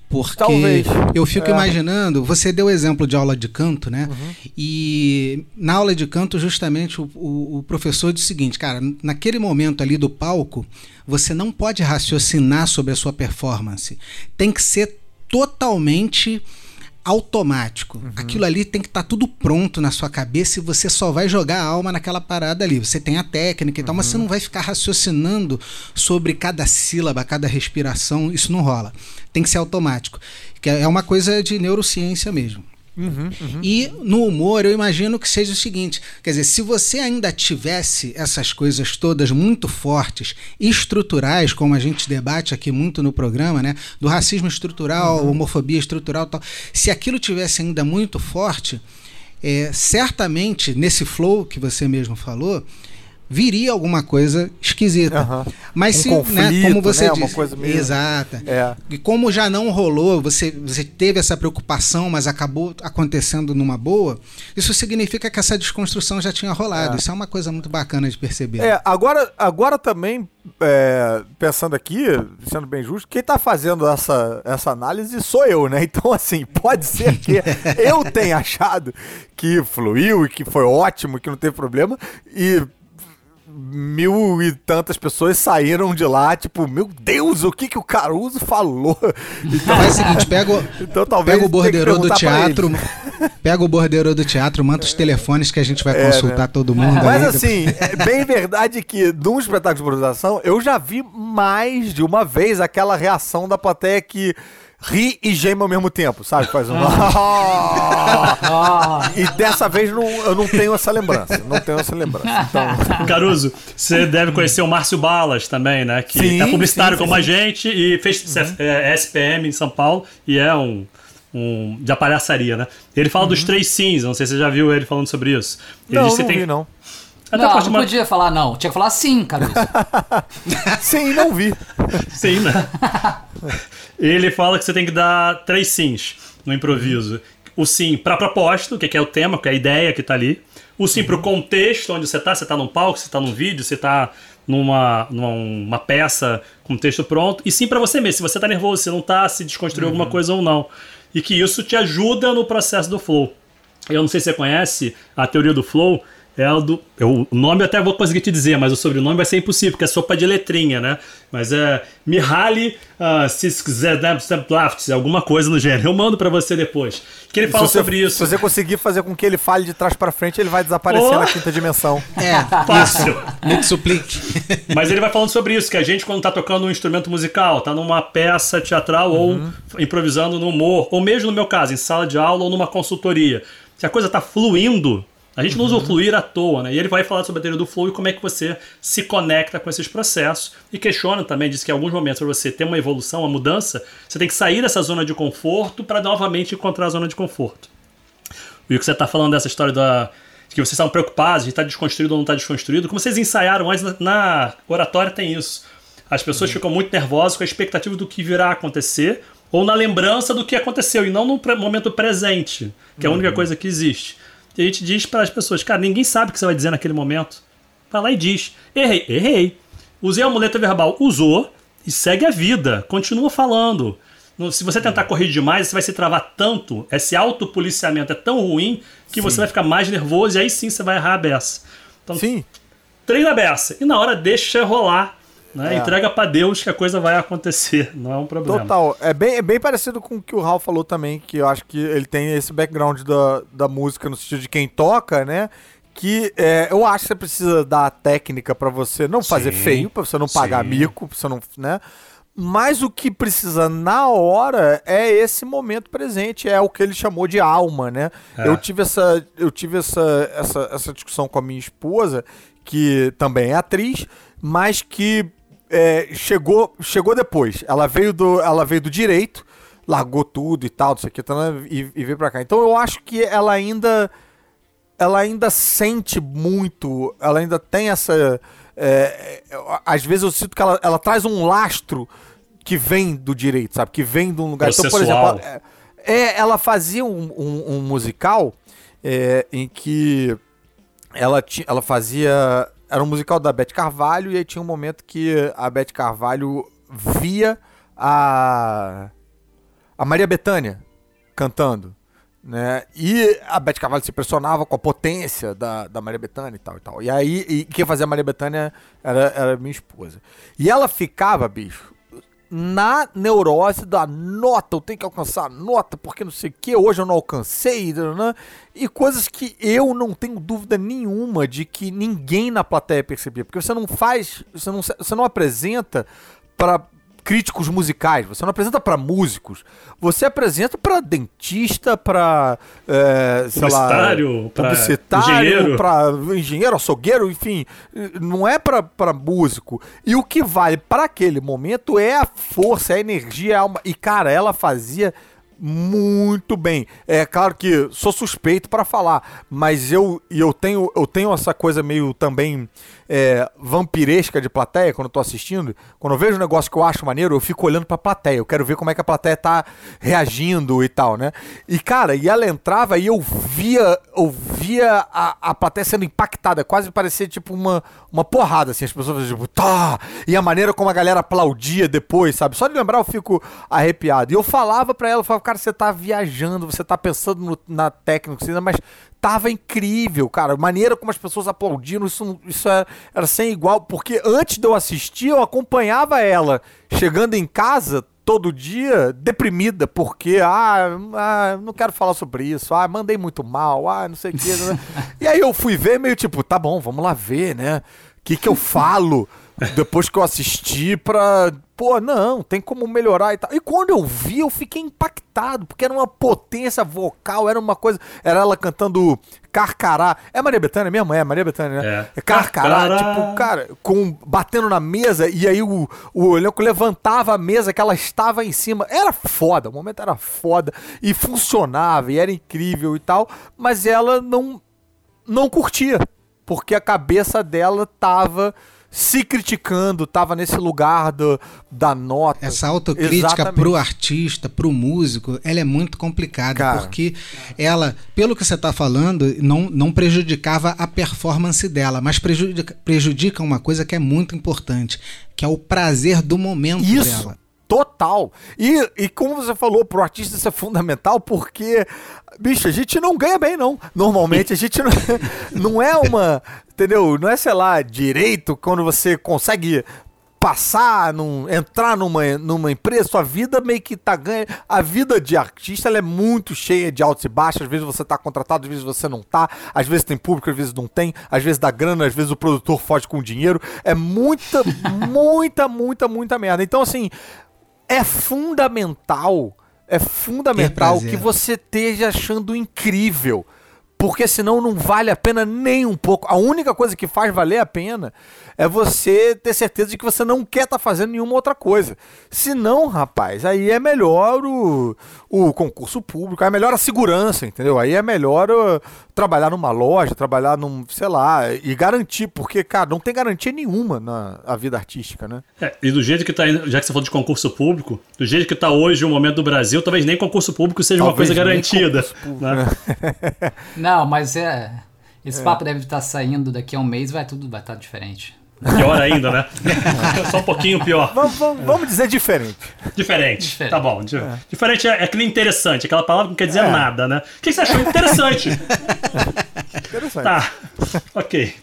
Porque Talvez. eu fico É. imaginando, você deu o exemplo de aula de canto, né? Uhum. E na aula de canto, justamente, o, o, o professor disse o seguinte, cara, naquele momento ali do palco, você não pode raciocinar sobre a sua performance. Tem que ser totalmente automático. Aquilo ali tem que estar tudo pronto na sua cabeça e você só vai jogar a alma naquela parada ali. Você tem a técnica e tal, mas você não vai ficar raciocinando sobre cada sílaba, cada respiração. Isso não rola. Tem que ser automático. Que é uma coisa de neurociência mesmo. E no humor, eu imagino que seja o seguinte: quer dizer, se você ainda tivesse essas coisas todas muito fortes, estruturais, como a gente debate aqui muito no programa, né? Do racismo estrutural, homofobia estrutural e tal, se aquilo tivesse ainda muito forte, é, certamente nesse flow que você mesmo falou, viria alguma coisa esquisita. Aham. Mas Um se, né, conflito, como você né, uma disse, coisa meio- exata. É. E como já não rolou, você, você teve essa preocupação, mas acabou acontecendo numa boa, isso significa que essa desconstrução já tinha rolado. É. Isso é uma coisa muito bacana de perceber. É, agora, agora também, é, pensando aqui, sendo bem justo, quem tá fazendo essa, essa análise sou eu, né? Então, assim, pode ser que eu tenha achado que fluiu e que foi ótimo, que não teve problema, e mil e tantas pessoas saíram de lá, tipo, meu Deus, o que que o Caruso falou? Então, Faz o seguinte, pega o, então talvez pega o borderô do teatro, pega o borderô do teatro, manda os telefones que a gente vai É, consultar né? todo mundo. Mas aí. assim, é bem verdade que num espetáculo de improvisação, eu já vi mais de uma vez aquela reação da plateia que ri e geme ao mesmo tempo, sabe? Faz um... E dessa vez não, eu não tenho essa lembrança. Não tenho essa lembrança. Então, Caruso, você deve conhecer o Márcio Balas também, né? Que Sim, é publicitário sim, sim, como a gente e fez é, SPM em São Paulo e é um, um de palhaçaria, né? Ele fala dos três sims, não sei se você já viu ele falando sobre isso. Ele não, diz que não você vi, não. Até não, não podia falar não. Tinha que falar sim, cara. Sim, não vi. Sim, né? Ele fala que você tem que dar três sims no improviso. O sim pra proposta, o que que é o tema, que é a ideia que tá ali. O sim pro contexto onde você tá, você tá num palco, você tá num vídeo, você tá numa, numa peça com texto pronto. E sim pra você mesmo, se você tá nervoso, se não tá, se desconstruiu alguma coisa ou não. E que isso te ajuda no processo do flow. Eu não sei se você conhece a teoria do flow. É a do. eu- o nome eu até vou conseguir te dizer, mas o sobrenome vai ser impossível, porque é sopa de letrinha, né? Mas é Mihaly uh, alguma coisa no gênero. Eu mando pra você depois. Que ele fala se você, sobre isso. Se você conseguir fazer com que ele fale de trás pra frente, ele vai desaparecer Oh! na quinta dimensão. É, Fácil. me suplique. Mas ele vai falando sobre isso, que a gente, quando tá tocando um instrumento musical, tá numa peça teatral ou improvisando no humor, ou mesmo no meu caso, em sala de aula ou numa consultoria, se a coisa tá fluindo, a gente não usa o fluir à toa, né? E ele vai falar sobre a teoria do flow e como é que você se conecta com esses processos. E questiona também, diz que em alguns momentos, para você ter uma evolução, uma mudança, você tem que sair dessa zona de conforto para novamente encontrar a zona de conforto. E o que você está falando dessa história da, de que vocês estavam preocupados de estar desconstruído ou não estar desconstruído, como vocês ensaiaram antes, na, oratória tem isso. As pessoas ficam muito nervosas com a expectativa do que virá acontecer ou na lembrança do que aconteceu e não no momento presente, que é a única coisa que existe. E a gente diz para as pessoas, cara, ninguém sabe o que você vai dizer naquele momento. Vai lá e diz: errei, errei. Usei a muleta verbal, usou e segue a vida, continua falando. Se você tentar correr demais, você vai se travar tanto, esse autopoliciamento é tão ruim que você vai ficar mais nervoso e aí sim você vai errar a beça. Então, Sim. treina a beça e na hora deixa rolar. Né? É. Entrega pra Deus que a coisa vai acontecer, não é um problema. Total. É bem, é bem parecido com o que o Raul falou também, que eu acho que ele tem esse background da, da música no sentido de quem toca, né? Que é, eu acho que você precisa dar a técnica pra você não fazer Sim, feio, pra você não pagar sim. mico, pra você não, né? Mas o que precisa na hora é esse momento presente, é o que ele chamou de alma, né? É. Eu tive essa eu tive essa, essa essa discussão com a minha esposa que também é atriz, mas que é, chegou, chegou depois. Ela veio do, ela veio do direito, largou tudo e tal, isso aqui, tá, e, e veio pra cá. Então eu acho que ela ainda ela ainda sente muito, ela ainda tem essa. É, às vezes eu sinto que ela, ela traz um lastro que vem do direito, sabe? Que vem de um lugar. Então, por exemplo, é, é, ela fazia um, um, um musical é, em que ela, ela fazia. Era um musical da Beth Carvalho, e aí tinha um momento que a Beth Carvalho via a. a Maria Bethânia cantando. Né? E a Beth Carvalho se impressionava com a potência da, da Maria Bethânia e tal e tal. E aí, e quem fazia a Maria Bethânia era, era minha esposa. E ela ficava, bicho, na neurose da nota, eu tenho que alcançar a nota, porque não sei o que, hoje eu não alcancei, né? e coisas que eu não tenho dúvida nenhuma de que ninguém na plateia percebia, porque você não faz, você não, você não apresenta para críticos musicais, você não apresenta para músicos, você apresenta para dentista, para é, publicitário, para publicitário, para engenheiro, açougueiro, enfim, não é para músico. E o que vale para aquele momento é a força, a energia, a alma. E cara, ela fazia muito bem. É claro que sou suspeito para falar, mas eu eu tenho eu tenho essa coisa meio também é, vampiresca de plateia quando eu tô assistindo. Quando eu vejo um negócio que eu acho maneiro, eu fico olhando pra plateia. Eu quero ver como é que a plateia tá reagindo e tal, né? E, cara, e ela entrava e eu via, eu via a, a plateia sendo impactada. Quase parecia tipo uma, uma porrada, assim. As pessoas tipo, tá! E a maneira como a galera aplaudia depois, sabe? Só de lembrar eu fico arrepiado. E eu falava pra ela, eu falava, cara, você tá viajando, você tá pensando no, na técnica, mas tava incrível, cara. A maneira como as pessoas aplaudiram, isso, isso era, era sem igual. Porque antes de eu assistir, eu acompanhava ela chegando em casa todo dia deprimida, porque, ah, ah, não quero falar sobre isso, ah, mandei muito mal, ah, não sei o que. E aí eu fui ver meio tipo, tá bom, vamos lá ver, né? O que, que eu falo depois que eu assisti pra pô, não, tem como melhorar e tal. E quando eu vi, eu fiquei impactado, porque era uma potência vocal, era uma coisa. Era ela cantando Carcará. É Maria Bethânia mesmo? É Maria Bethânia, né? É. é Carcará, Carcará, tipo, cara, com, batendo na mesa e aí o, o elenco levantava a mesa que ela estava em cima. Era foda, o momento era foda e funcionava e era incrível e tal, mas ela não, não curtia, porque a cabeça dela tava se criticando, tava nesse lugar do, da nota. Essa autocrítica Exatamente. pro artista, pro músico, ela é muito complicada, Cara. porque ela, pelo que você tá falando, não, não prejudicava a performance dela, mas prejudica, prejudica uma coisa que é muito importante, que é o prazer do momento Isso. dela. Total. E, e como você falou, pro artista isso é fundamental porque, bicho, a gente não ganha bem, não. Normalmente a gente não, não é uma. Entendeu? Não é, sei lá, direito quando você consegue passar, num, entrar numa, numa empresa, sua vida meio que tá ganha. A vida de artista é muito cheia de altos e baixos. Às vezes você tá contratado, às vezes você não tá. Às vezes tem público, às vezes não tem. Às vezes dá grana, às vezes o produtor foge com dinheiro. É muita, muita, muita, muita merda. Então, assim, é fundamental, é fundamental que você esteja achando incrível. Porque senão não vale a pena nem um pouco. A única coisa que faz valer a pena é você ter certeza de que você não quer estar tá fazendo nenhuma outra coisa. Se não, rapaz, aí é melhor o, o concurso público, aí é melhor a segurança, entendeu? Aí é melhor uh, trabalhar numa loja, trabalhar num, sei lá, e garantir, porque, cara, não tem garantia nenhuma na a vida artística, né? É, e do jeito que tá, já que você falou de concurso público, do jeito que tá hoje o momento do Brasil, talvez nem concurso público seja talvez uma coisa garantida. Né? não, mas é. Esse é. papo deve estar saindo daqui a um mês, vai tudo vai estar diferente. Pior ainda, né? Só um pouquinho pior. Vamos, vamos, vamos dizer diferente. diferente. Diferente. Tá bom. É. Diferente é, é que nem interessante. Aquela palavra não quer dizer é. nada, né? O que você achou interessante? interessante. Tá. Ok.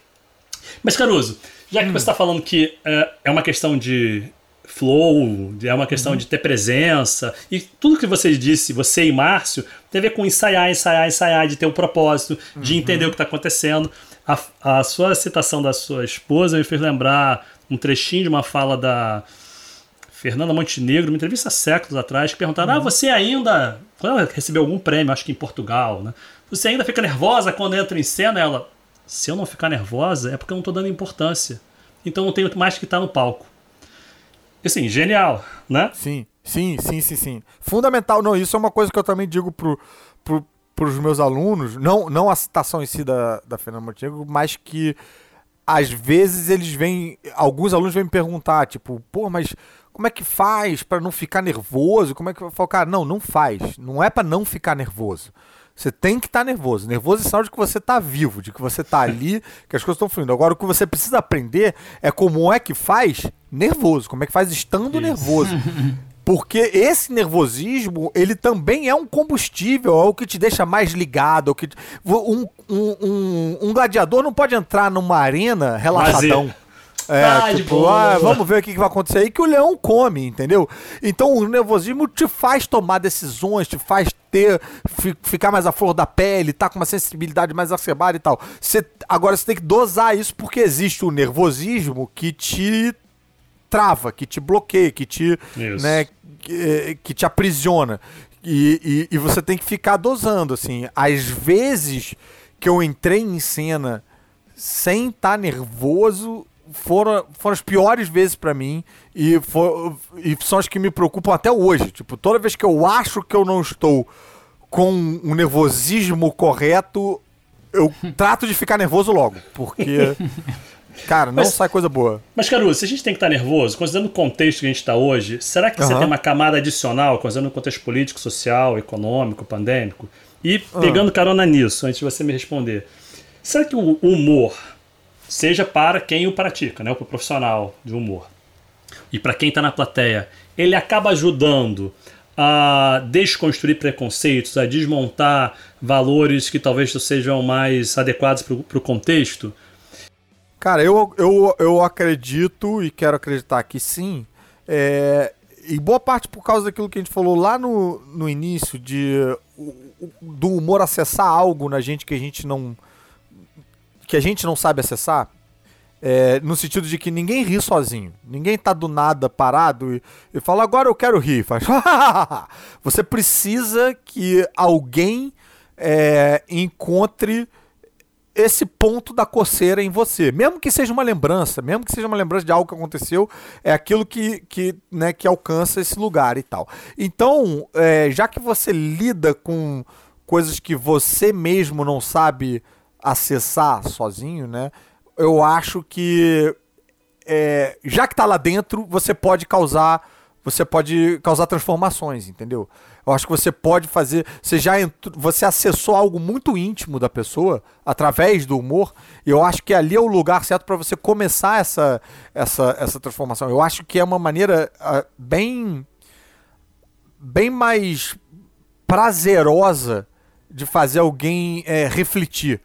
Mas, Caruso, já que hum. você está falando que é, é uma questão de flow, é uma questão uhum. de ter presença. E tudo que você disse, você e Márcio, tem a ver com ensaiar, ensaiar, ensaiar, de ter um propósito, de uhum. entender o que está acontecendo. A, a sua citação da sua esposa me fez lembrar um trechinho de uma fala da Fernanda Montenegro, uma entrevista há séculos atrás, que perguntaram: ah, uhum. Ah, você ainda. Quando ela recebeu algum prêmio, acho que em Portugal, né? Você ainda fica nervosa quando entra em cena? Ela. Se eu não ficar nervosa, é porque eu não estou dando importância. Então não tenho mais que estar no palco. Assim, genial, né? Sim, sim, sim, sim, sim. Fundamental. Não, isso é uma coisa que eu também digo pro, pro, pros meus alunos. Não, não a citação em si da, da Fernanda Montenegro, mas que às vezes eles vêm. Alguns alunos vêm me perguntar, tipo, pô, mas como é que faz para não ficar nervoso? Como é que eu falo, cara, não, não faz. Não é para não ficar nervoso. Você tem que estar tá nervoso. Nervoso é sinal de que você está vivo, de que você está ali, que as coisas estão fluindo. Agora, o que você precisa aprender é como é que faz nervoso, como é que faz estando Isso. nervoso. Porque esse nervosismo, ele também é um combustível, é o que te deixa mais ligado. É o que um, um, um, um, gladiador não pode entrar numa arena relaxadão. É, ah, tipo, ah, vamos ver o que vai acontecer aí que o leão come, entendeu? Então o nervosismo te faz tomar decisões, te faz ter, ficar mais à flor da pele, tá com uma sensibilidade mais acerbada e tal. Cê, agora você tem que dosar isso porque existe o nervosismo que te trava, que te bloqueia, que te, né, que, que, te aprisiona. E, e, e você tem que ficar dosando, assim. Às vezes que eu entrei em cena sem estar tá nervoso, foram, foram as piores vezes para mim e, for, e são as que me preocupam até hoje. Tipo, toda vez que eu acho que eu não estou com um nervosismo correto, eu trato de ficar nervoso logo, porque Cara, não mas, sai coisa boa. Mas, Caruso, se a gente tem que estar nervoso, considerando o contexto que a gente está hoje, será que uhum. você tem uma camada adicional, considerando o contexto político, social, econômico, pandêmico? E pegando uhum. carona nisso, antes de você me responder, será que o humor seja para quem o pratica, né, o profissional de humor. E para quem está na plateia, ele acaba ajudando a desconstruir preconceitos, a desmontar valores que talvez sejam mais adequados para o contexto? Cara, eu, eu, eu acredito e quero acreditar que sim. É, e boa parte por causa daquilo que a gente falou lá no, no início, de do humor acessar algo na gente que a gente não que a gente não sabe acessar, é, no sentido de que ninguém ri sozinho. Ninguém tá do nada parado e, e fala, agora eu quero rir. Faz, Você precisa que alguém é, encontre esse ponto da coceira em você. Mesmo que seja uma lembrança, mesmo que seja uma lembrança de algo que aconteceu, é aquilo que, que, né, que alcança esse lugar e tal. Então, é, já que você lida com coisas que você mesmo não sabe acessar sozinho, né? Eu acho que é, já que tá lá dentro, você pode causar você pode causar transformações, entendeu? Eu acho que você pode fazer, você já entrou, você acessou algo muito íntimo da pessoa através do humor, e eu acho que ali é o lugar certo para você começar essa, essa, essa transformação. Eu acho que é uma maneira uh, bem bem mais prazerosa de fazer alguém é, refletir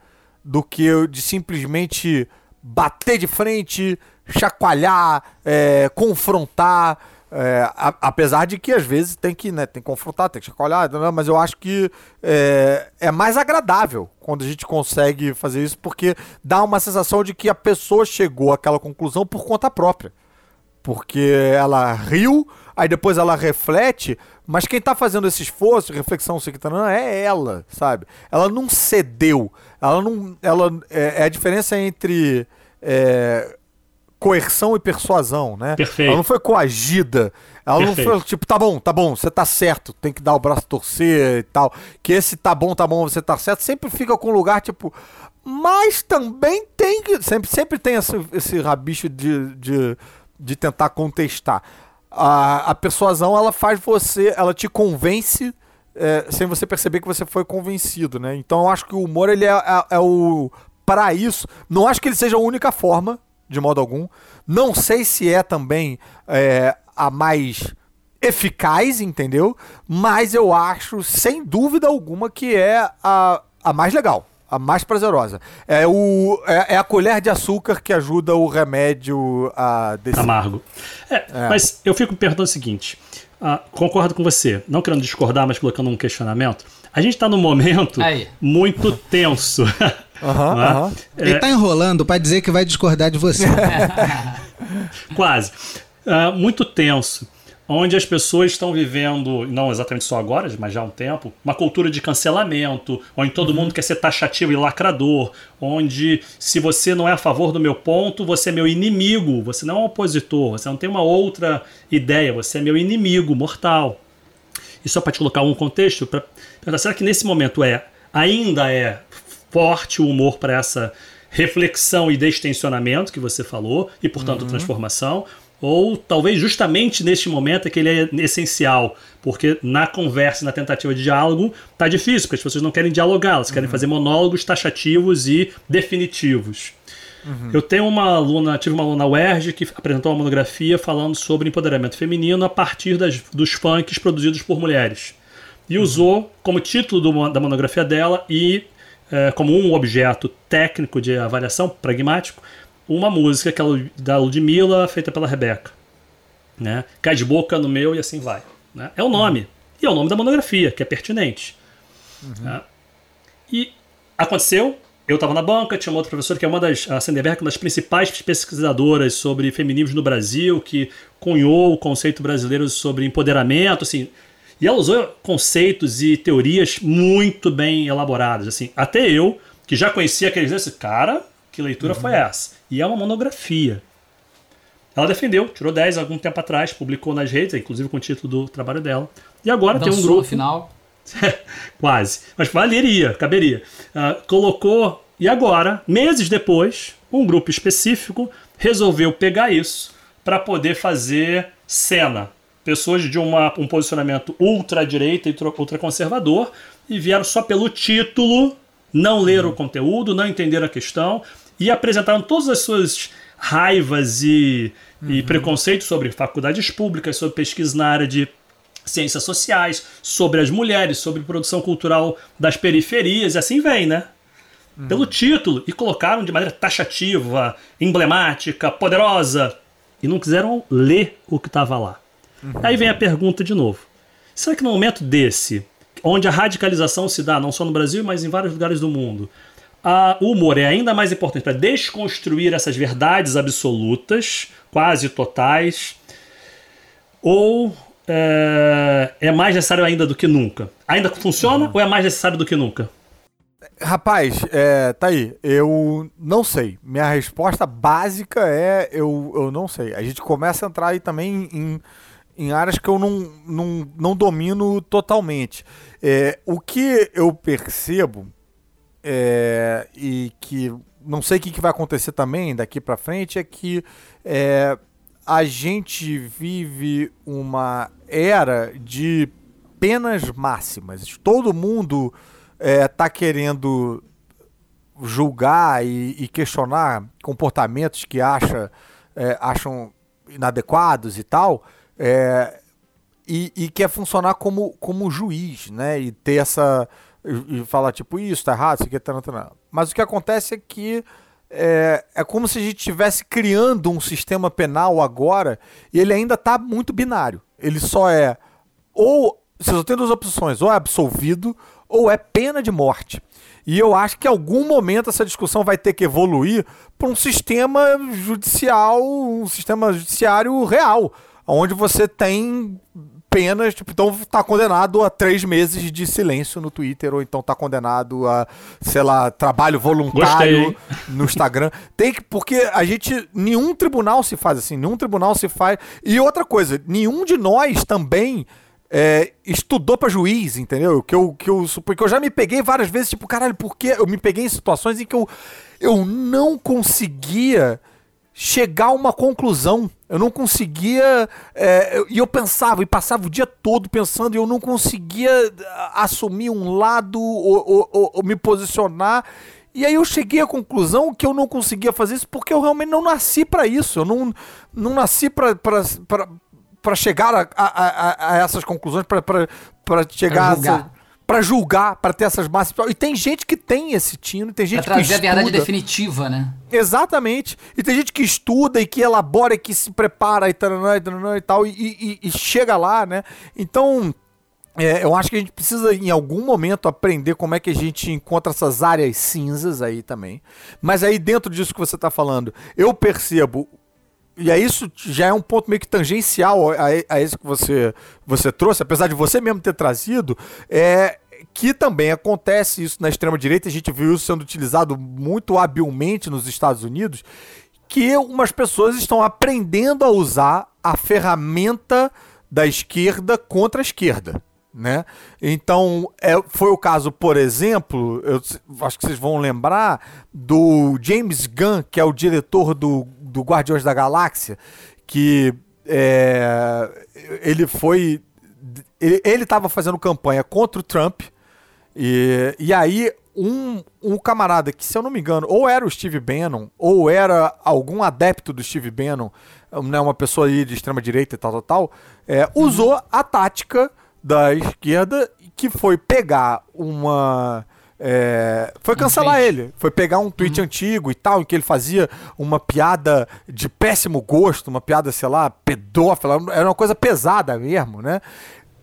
do que de simplesmente bater de frente, chacoalhar, é, confrontar. É, a, apesar de que às vezes tem que, né, tem que confrontar, tem que chacoalhar, mas eu acho que é, é mais agradável quando a gente consegue fazer isso, porque dá uma sensação de que a pessoa chegou àquela conclusão por conta própria. Porque ela riu, aí depois ela reflete, mas quem tá fazendo esse esforço, reflexão, não, é ela, sabe? Ela não cedeu. Ela não. Ela, é, é a diferença entre é, coerção e persuasão, né? Perfeito. Ela não foi coagida. Ela Perfeito. não foi tipo, tá bom, tá bom, você tá certo, tem que dar o braço torcer e tal. Que esse tá bom, tá bom, você tá certo, sempre fica com um lugar tipo. Mas também tem que. Sempre, sempre tem esse, esse rabicho de, de, de tentar contestar a, a persuasão ela faz você, ela te convence é, sem você perceber que você foi convencido, né? Então eu acho que o humor ele é, é, é o para isso. Não acho que ele seja a única forma, de modo algum. Não sei se é também é, a mais eficaz, entendeu? Mas eu acho, sem dúvida alguma, que é a, a mais legal a mais prazerosa. É, o, é, é, a colher de açúcar que ajuda o remédio a descer. Amargo. É, é. Mas eu fico me perguntando o seguinte: ah, concordo com você, não querendo discordar, mas colocando um questionamento. A gente está num momento Aí. muito tenso. Uhum, Ele está enrolando para dizer que vai discordar de você. Quase. Uh, muito tenso. Onde as pessoas estão vivendo, não exatamente só agora, mas já há um tempo, uma cultura de cancelamento, onde todo uhum. mundo quer ser taxativo e lacrador, onde se você não é a favor do meu ponto, você é meu inimigo, você não é um opositor, você não tem uma outra ideia, você é meu inimigo mortal. E só para te colocar um contexto, pra, será que nesse momento é ainda é forte o humor para essa reflexão e destensionamento que você falou, e portanto uhum. transformação? Ou talvez justamente neste momento é que ele é essencial, porque na conversa, na tentativa de diálogo, tá difícil, porque as pessoas não querem dialogar, elas querem uhum. fazer monólogos taxativos e definitivos. Uhum. Eu tenho uma aluna, tive uma aluna UERJ que apresentou uma monografia falando sobre empoderamento feminino a partir das, dos funks produzidos por mulheres. E uhum. usou como título do, da monografia dela e é, como um objeto técnico de avaliação pragmático uma música que é da Ludmilla, feita pela Rebeca. Né? Cai de boca no meu e assim vai. Né? É o nome. E é o nome da monografia, que é pertinente. Uhum. Né? E aconteceu, eu estava na banca, tinha uma outra professora que é uma das, a Senderberg, uma das principais pesquisadoras sobre feminismos no Brasil, que cunhou o conceito brasileiro sobre empoderamento, assim, e ela usou conceitos e teorias muito bem elaboradas, assim, até eu, que já conhecia aqueles, esse cara, que leitura uhum. foi essa? E é uma monografia. Ela defendeu, tirou 10 algum tempo atrás, publicou nas redes, inclusive com o título do trabalho dela. E agora Dançou tem um grupo. no final. Quase. Mas valeria, caberia. Uh, colocou. E agora, meses depois, um grupo específico resolveu pegar isso para poder fazer cena. Pessoas de uma, um posicionamento ultra-direita e ultra-conservador e vieram só pelo título, não leram o conteúdo, não entenderam a questão e apresentaram todas as suas raivas e, uhum. e preconceitos sobre faculdades públicas, sobre pesquisa na área de ciências sociais, sobre as mulheres, sobre produção cultural das periferias, e assim vem, né? Uhum. Pelo título, e colocaram de maneira taxativa, emblemática, poderosa, e não quiseram ler o que estava lá. Uhum. Aí vem a pergunta de novo: será que no momento desse, onde a radicalização se dá, não só no Brasil, mas em vários lugares do mundo, a, o humor é ainda mais importante para desconstruir essas verdades absolutas, quase totais, ou é, é, mais necessário ainda do que nunca? Ainda funciona uhum. ou é mais necessário do que nunca? Rapaz, é, tá aí. Eu não sei. Minha resposta básica é eu, eu não sei. A gente começa a entrar aí também em, em áreas que eu não, não, não domino totalmente. É, o que eu percebo é, e que não sei o que, que vai acontecer também daqui para frente, é que é, a gente vive uma era de penas máximas. Todo mundo está é, querendo julgar e, e, questionar comportamentos que acha, é, acham inadequados e tal, é, e, e, quer funcionar como, como juiz, né? E ter essa e, falar, tipo, isso tá errado, isso aqui tá, tá, tá. Mas o que acontece é que é, é como se a gente estivesse criando um sistema penal agora e ele ainda tá muito binário. Ele só é ou você só tem duas opções, ou é absolvido ou é pena de morte. E eu acho que em algum momento essa discussão vai ter que evoluir para um sistema judicial, um sistema judiciário real, onde você tem penas, tipo, então tá condenado a três meses de silêncio no Twitter, ou então tá condenado a, sei lá, trabalho voluntário Gostei. no Instagram. Tem que, porque a gente, nenhum tribunal se faz assim, nenhum tribunal se faz. E outra coisa, nenhum de nós também é, estudou para juiz, entendeu? Que eu, que eu, porque eu já me peguei várias vezes, tipo, caralho, porque eu me peguei em situações em que eu, eu não conseguia chegar a uma conclusão. Eu não conseguia. É, e eu pensava, e passava o dia todo pensando, e eu não conseguia assumir um lado ou, ou, ou, ou, me posicionar. E aí eu cheguei à conclusão que eu não conseguia fazer isso porque eu realmente não nasci para isso. Eu não, não nasci para chegar a, a, a, a, essas conclusões, para chegar a para julgar, para ter essas massas. E tem gente que tem esse tino, tem gente pra que trazer a verdade definitiva, né? Exatamente. E tem gente que estuda e que elabora e que se prepara e, taranã, e, taranã, e tal, e, e, e, chega lá, né? Então, é, eu acho que a gente precisa, em algum momento, aprender como é que a gente encontra essas áreas cinzas aí também. Mas aí, dentro disso que você está falando, eu percebo e é isso já é um ponto meio que tangencial a, a esse que você, você trouxe, apesar de você mesmo ter trazido, é que também acontece isso na extrema-direita, a gente viu isso sendo utilizado muito habilmente nos Estados Unidos, que umas pessoas estão aprendendo a usar a ferramenta da esquerda contra a esquerda. Né? Então, é, foi o caso, por exemplo, eu acho que vocês vão lembrar do James Gunn, que é o diretor do, do Guardiões da Galáxia, que é, ele foi. Ele estava fazendo campanha contra o Trump, e, e aí um, um camarada que, se eu não me engano, ou era o Steve Bannon, ou era algum adepto do Steve Bannon, né, uma pessoa aí de extrema direita e tal, tal, tal, é, usou a tática da esquerda que foi pegar uma. É, foi cancelar um ele. Foi pegar um tweet uhum. antigo e tal, em que ele fazia uma piada de péssimo gosto, uma piada, sei lá, pedófila, era uma coisa pesada mesmo, né?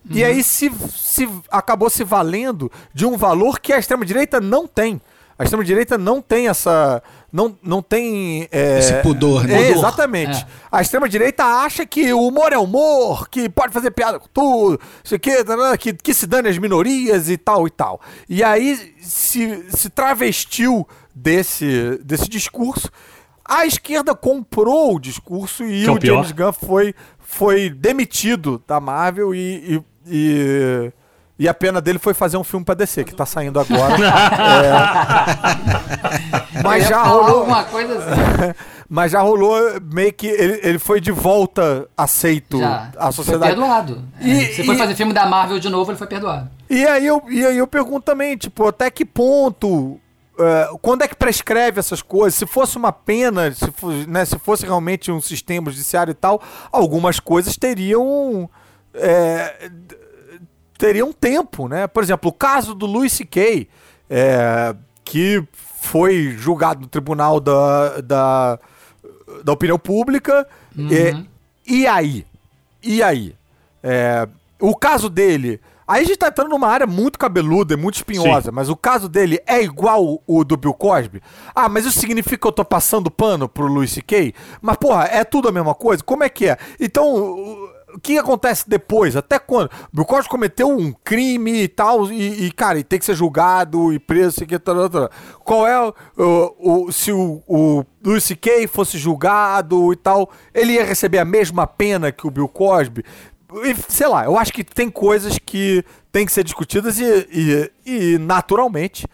Uhum. E aí se, se acabou se valendo de um valor que a extrema-direita não tem. A extrema-direita não tem essa. Não, não tem. É, Esse pudor, né? É, exatamente. É. A extrema-direita acha que o humor é humor, que pode fazer piada com tudo, isso aqui, que, que se dane as minorias e tal e tal. E aí se, se travestiu desse, desse discurso. A esquerda comprou o discurso e que o, o James Gunn foi, foi demitido da Marvel e, e, e e a pena dele foi fazer um filme pra DC, que tá saindo agora. é... Mas já rolou. Alguma coisa assim. Mas já rolou meio que. Ele, ele foi de volta aceito já. à sociedade. Foi perdoado. E, é. Se for fazer filme da Marvel de novo, ele foi perdoado. E aí eu, e aí eu pergunto também, tipo, até que ponto. Uh, quando é que prescreve essas coisas? Se fosse uma pena, se, né, se fosse realmente um sistema judiciário e tal, algumas coisas teriam. É, teria um tempo, né? Por exemplo, o caso do Louis C.K., é, que foi julgado no tribunal da, da, da opinião pública. Uhum. É, e aí? E aí? É, o caso dele. Aí a gente tá entrando numa área muito cabeluda, muito espinhosa, Sim. mas o caso dele é igual o do Bill Cosby? Ah, mas isso significa que eu tô passando pano pro Louis C.K.? Mas, porra, é tudo a mesma coisa? Como é que é? Então, o que acontece depois? Até quando? Cosby cometeu um crime e tal, e, e, cara, e tem que ser julgado e preso, sei que, tal, tal. Qual é o, o, se o, o Louis fosse julgado e tal, ele ia receber a mesma pena que o Bill Cosby? E, sei lá, eu acho que tem coisas que tem que ser discutidas e, e, e naturalmente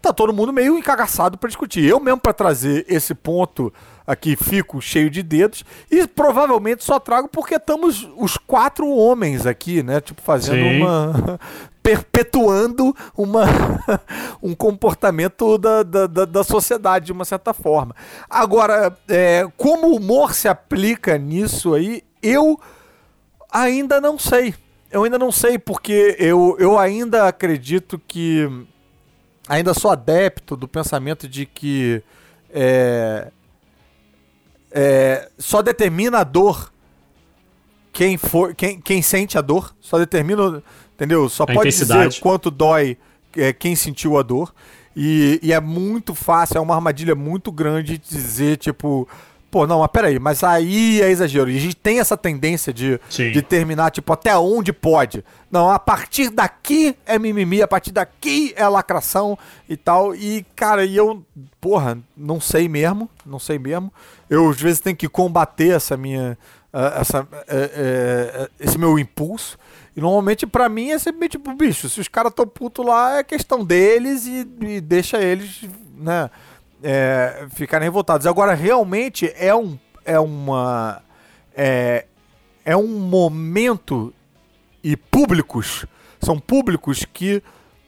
tá todo mundo meio encagaçado para discutir. Eu mesmo para trazer esse ponto aqui fico cheio de dedos e provavelmente só trago porque estamos os quatro homens aqui, né? Tipo, fazendo Sim. uma. perpetuando uma, um comportamento da, da, da, sociedade de uma certa forma. Agora, é, como o humor se aplica nisso aí, eu ainda não sei. Eu ainda não sei, porque eu, eu ainda acredito que. Ainda sou adepto do pensamento de que. É, é, só determina a dor. Quem for quem, quem sente a dor só determina entendeu? Só a pode dizer quanto dói é, quem sentiu a dor. E, e, é muito fácil é uma armadilha muito grande dizer tipo pô não mas peraí mas aí é exagero. E a gente tem essa tendência de, de terminar tipo até onde pode. Não a partir daqui é mimimi a partir daqui é lacração e tal. E cara e eu porra não sei mesmo não sei mesmo. Eu às vezes tenho que combater essa minha essa, é, é, esse meu impulso. E normalmente para mim é sempre tipo, bicho, se os caras estão putos lá, é questão deles e, e deixa eles, né, é, ficarem revoltados. Agora, realmente é um, é uma, é, é um momento e públicos, são públicos que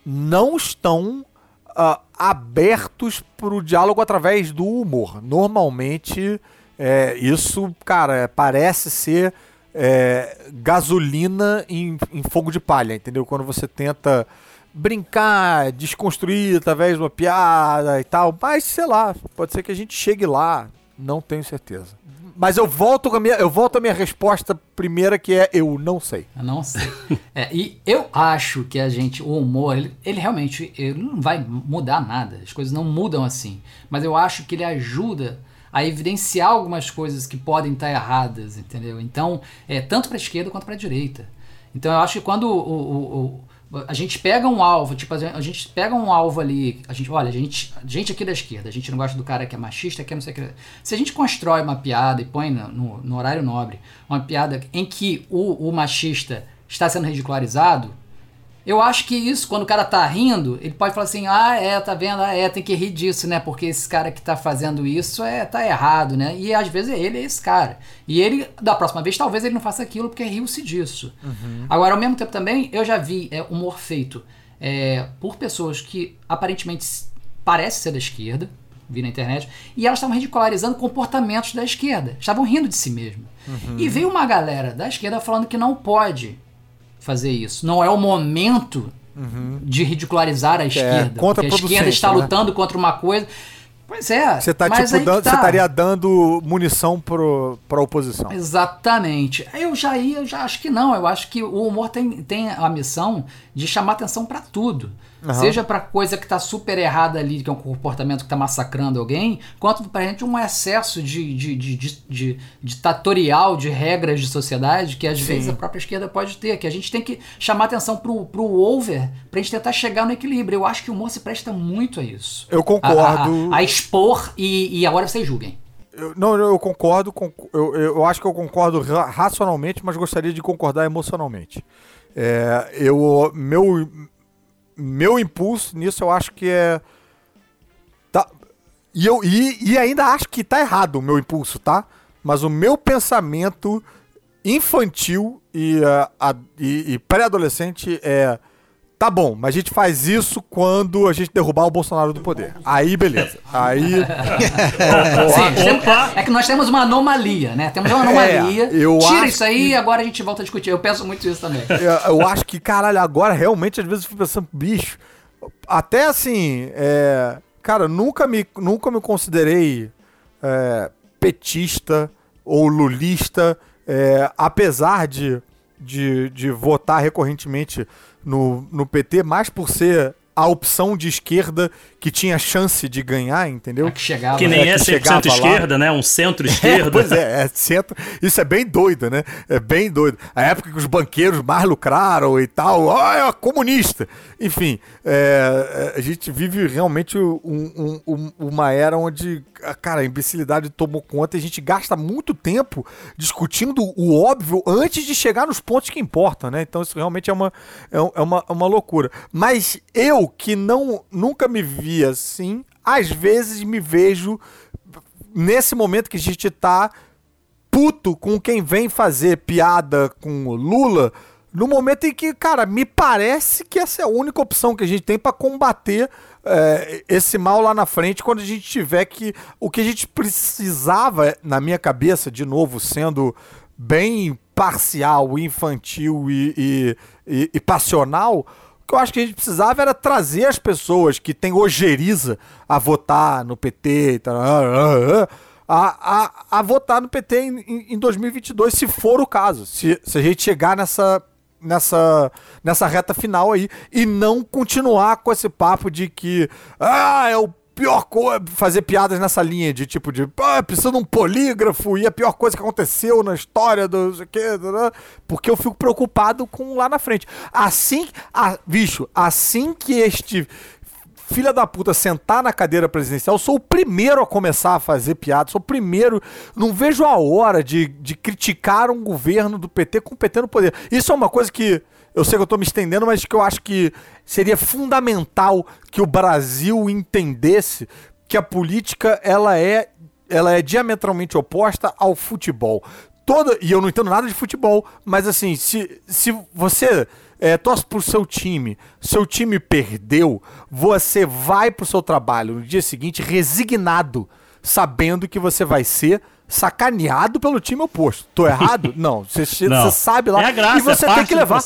não estão uh, abertos para o diálogo através do humor. Normalmente, é, isso, cara, parece ser é, gasolina em, em, fogo de palha, entendeu? Quando você tenta brincar, desconstruir através de uma piada e tal. Mas, sei lá, pode ser que a gente chegue lá, não tenho certeza. Mas eu volto com a minha, eu volto à minha resposta primeira, que é eu não sei. Eu não sei. é, e eu acho que a gente, o humor, ele, ele, realmente ele não vai mudar nada. As coisas não mudam assim. Mas eu acho que ele ajuda a evidenciar algumas coisas que podem estar erradas, entendeu? Então, é tanto para a esquerda quanto para a direita. Então, eu acho que quando o, o, o a gente pega um alvo, tipo, a gente pega um alvo ali, a gente, olha, a gente, a gente aqui da esquerda, a gente não gosta do cara que é machista, que é não sei o que. Se a gente constrói uma piada e põe no, no horário nobre, uma piada em que o, o machista está sendo ridicularizado, eu acho que isso, quando o cara tá rindo, ele pode falar assim: ah, é, tá vendo? Ah, é, tem que rir disso, né? Porque esse cara que tá fazendo isso é tá errado, né? E às vezes ele é esse cara. E ele, da próxima vez, talvez ele não faça aquilo porque riu-se disso. Uhum. Agora, ao mesmo tempo também, eu já vi é, humor feito é, por pessoas que aparentemente parecem ser da esquerda, vi na internet, e elas estavam ridicularizando comportamentos da esquerda. Estavam rindo de si mesmo. Uhum. E veio uma galera da esquerda falando que não pode fazer isso. Não é o momento uhum. de ridicularizar a é, esquerda. É, contra a esquerda está né? lutando contra uma coisa. Pois é. Você tá, tipo, dando, tá. você estaria dando munição para a oposição. Exatamente. Eu já ia, eu já acho que não. Eu acho que o humor tem, tem a missão de chamar atenção para tudo. Uhum. Seja para coisa que tá super errada ali, que é um comportamento que tá massacrando alguém, quanto pra gente um excesso de, de, de, de, de ditatorial de regras de sociedade que às Sim. vezes a própria esquerda pode ter, que a gente tem que chamar atenção pro, pro over pra gente tentar chegar no equilíbrio. Eu acho que o humor se presta muito a isso. Eu concordo. A, a, a expor e, e agora vocês julguem. Eu, não, eu concordo, eu, eu acho que eu concordo racionalmente, mas gostaria de concordar emocionalmente. É, eu, meu, meu impulso nisso eu acho que é. Tá, e, eu, e, e ainda acho que tá errado o meu impulso, tá? Mas o meu pensamento infantil e, uh, a, e, e pré-adolescente é. Tá bom, mas a gente faz isso quando a gente derrubar o Bolsonaro do poder. Aí, beleza. Aí. Sim, é que nós temos uma anomalia, né? Temos uma anomalia. É, Tira isso aí e agora a gente volta a discutir. Eu penso muito isso também. Eu, eu acho que, caralho, agora realmente às vezes eu fico pensando, bicho. Até assim, é, cara, nunca me, nunca me considerei é, petista ou lulista, é, apesar de, de, de votar recorrentemente no, no PT, mais por ser a opção de esquerda que tinha chance de ganhar, entendeu? que, chegava, que nem é, é 100% esquerda, né? Um centro-esquerda. É, pois é, é centro. Isso é bem doido, né? É bem doido. A época que os banqueiros mais lucraram e tal, ó, é comunista. Enfim, é, é, a gente vive realmente um, um, uma era onde, cara, a imbecilidade tomou conta e a gente gasta muito tempo discutindo o óbvio antes de chegar nos pontos que importam, né? Então isso realmente é uma, é, é uma, uma loucura. Mas eu, que não nunca me vi assim, às vezes me vejo nesse momento que a gente tá puto com quem vem fazer piada com Lula, no momento em que, cara, me parece que essa é a única opção que a gente tem para combater é, esse mal lá na frente, quando a gente tiver que. O que a gente precisava, na minha cabeça, de novo, sendo bem parcial, infantil e, e, e, e passional, que eu acho que a gente precisava era trazer as pessoas que têm ojeriza a votar no PT e tal, a, a, a votar no PT em, em 2022, se for o caso. Se, se a gente chegar nessa, nessa, nessa reta final aí e não continuar com esse papo de que ah, é o pior coisa, fazer piadas nessa linha de tipo de, ah, de um polígrafo e a pior coisa que aconteceu na história do que, porque eu fico preocupado com lá na frente. Assim, a, bicho, assim que este filha da puta sentar na cadeira presidencial, sou o primeiro a começar a fazer piada, sou o primeiro, não vejo a hora de, de criticar um governo do PT com o PT no poder. Isso é uma coisa que eu sei que eu estou me estendendo, mas que eu acho que seria fundamental que o Brasil entendesse que a política ela é, ela é diametralmente oposta ao futebol. Toda, e eu não entendo nada de futebol, mas assim, se, se você é, torce pro seu time, seu time perdeu, você vai pro seu trabalho no dia seguinte resignado, sabendo que você vai ser sacaneado pelo time oposto. Tô errado? Não. Você, sabe lá. É a graça, e você é tem que levar.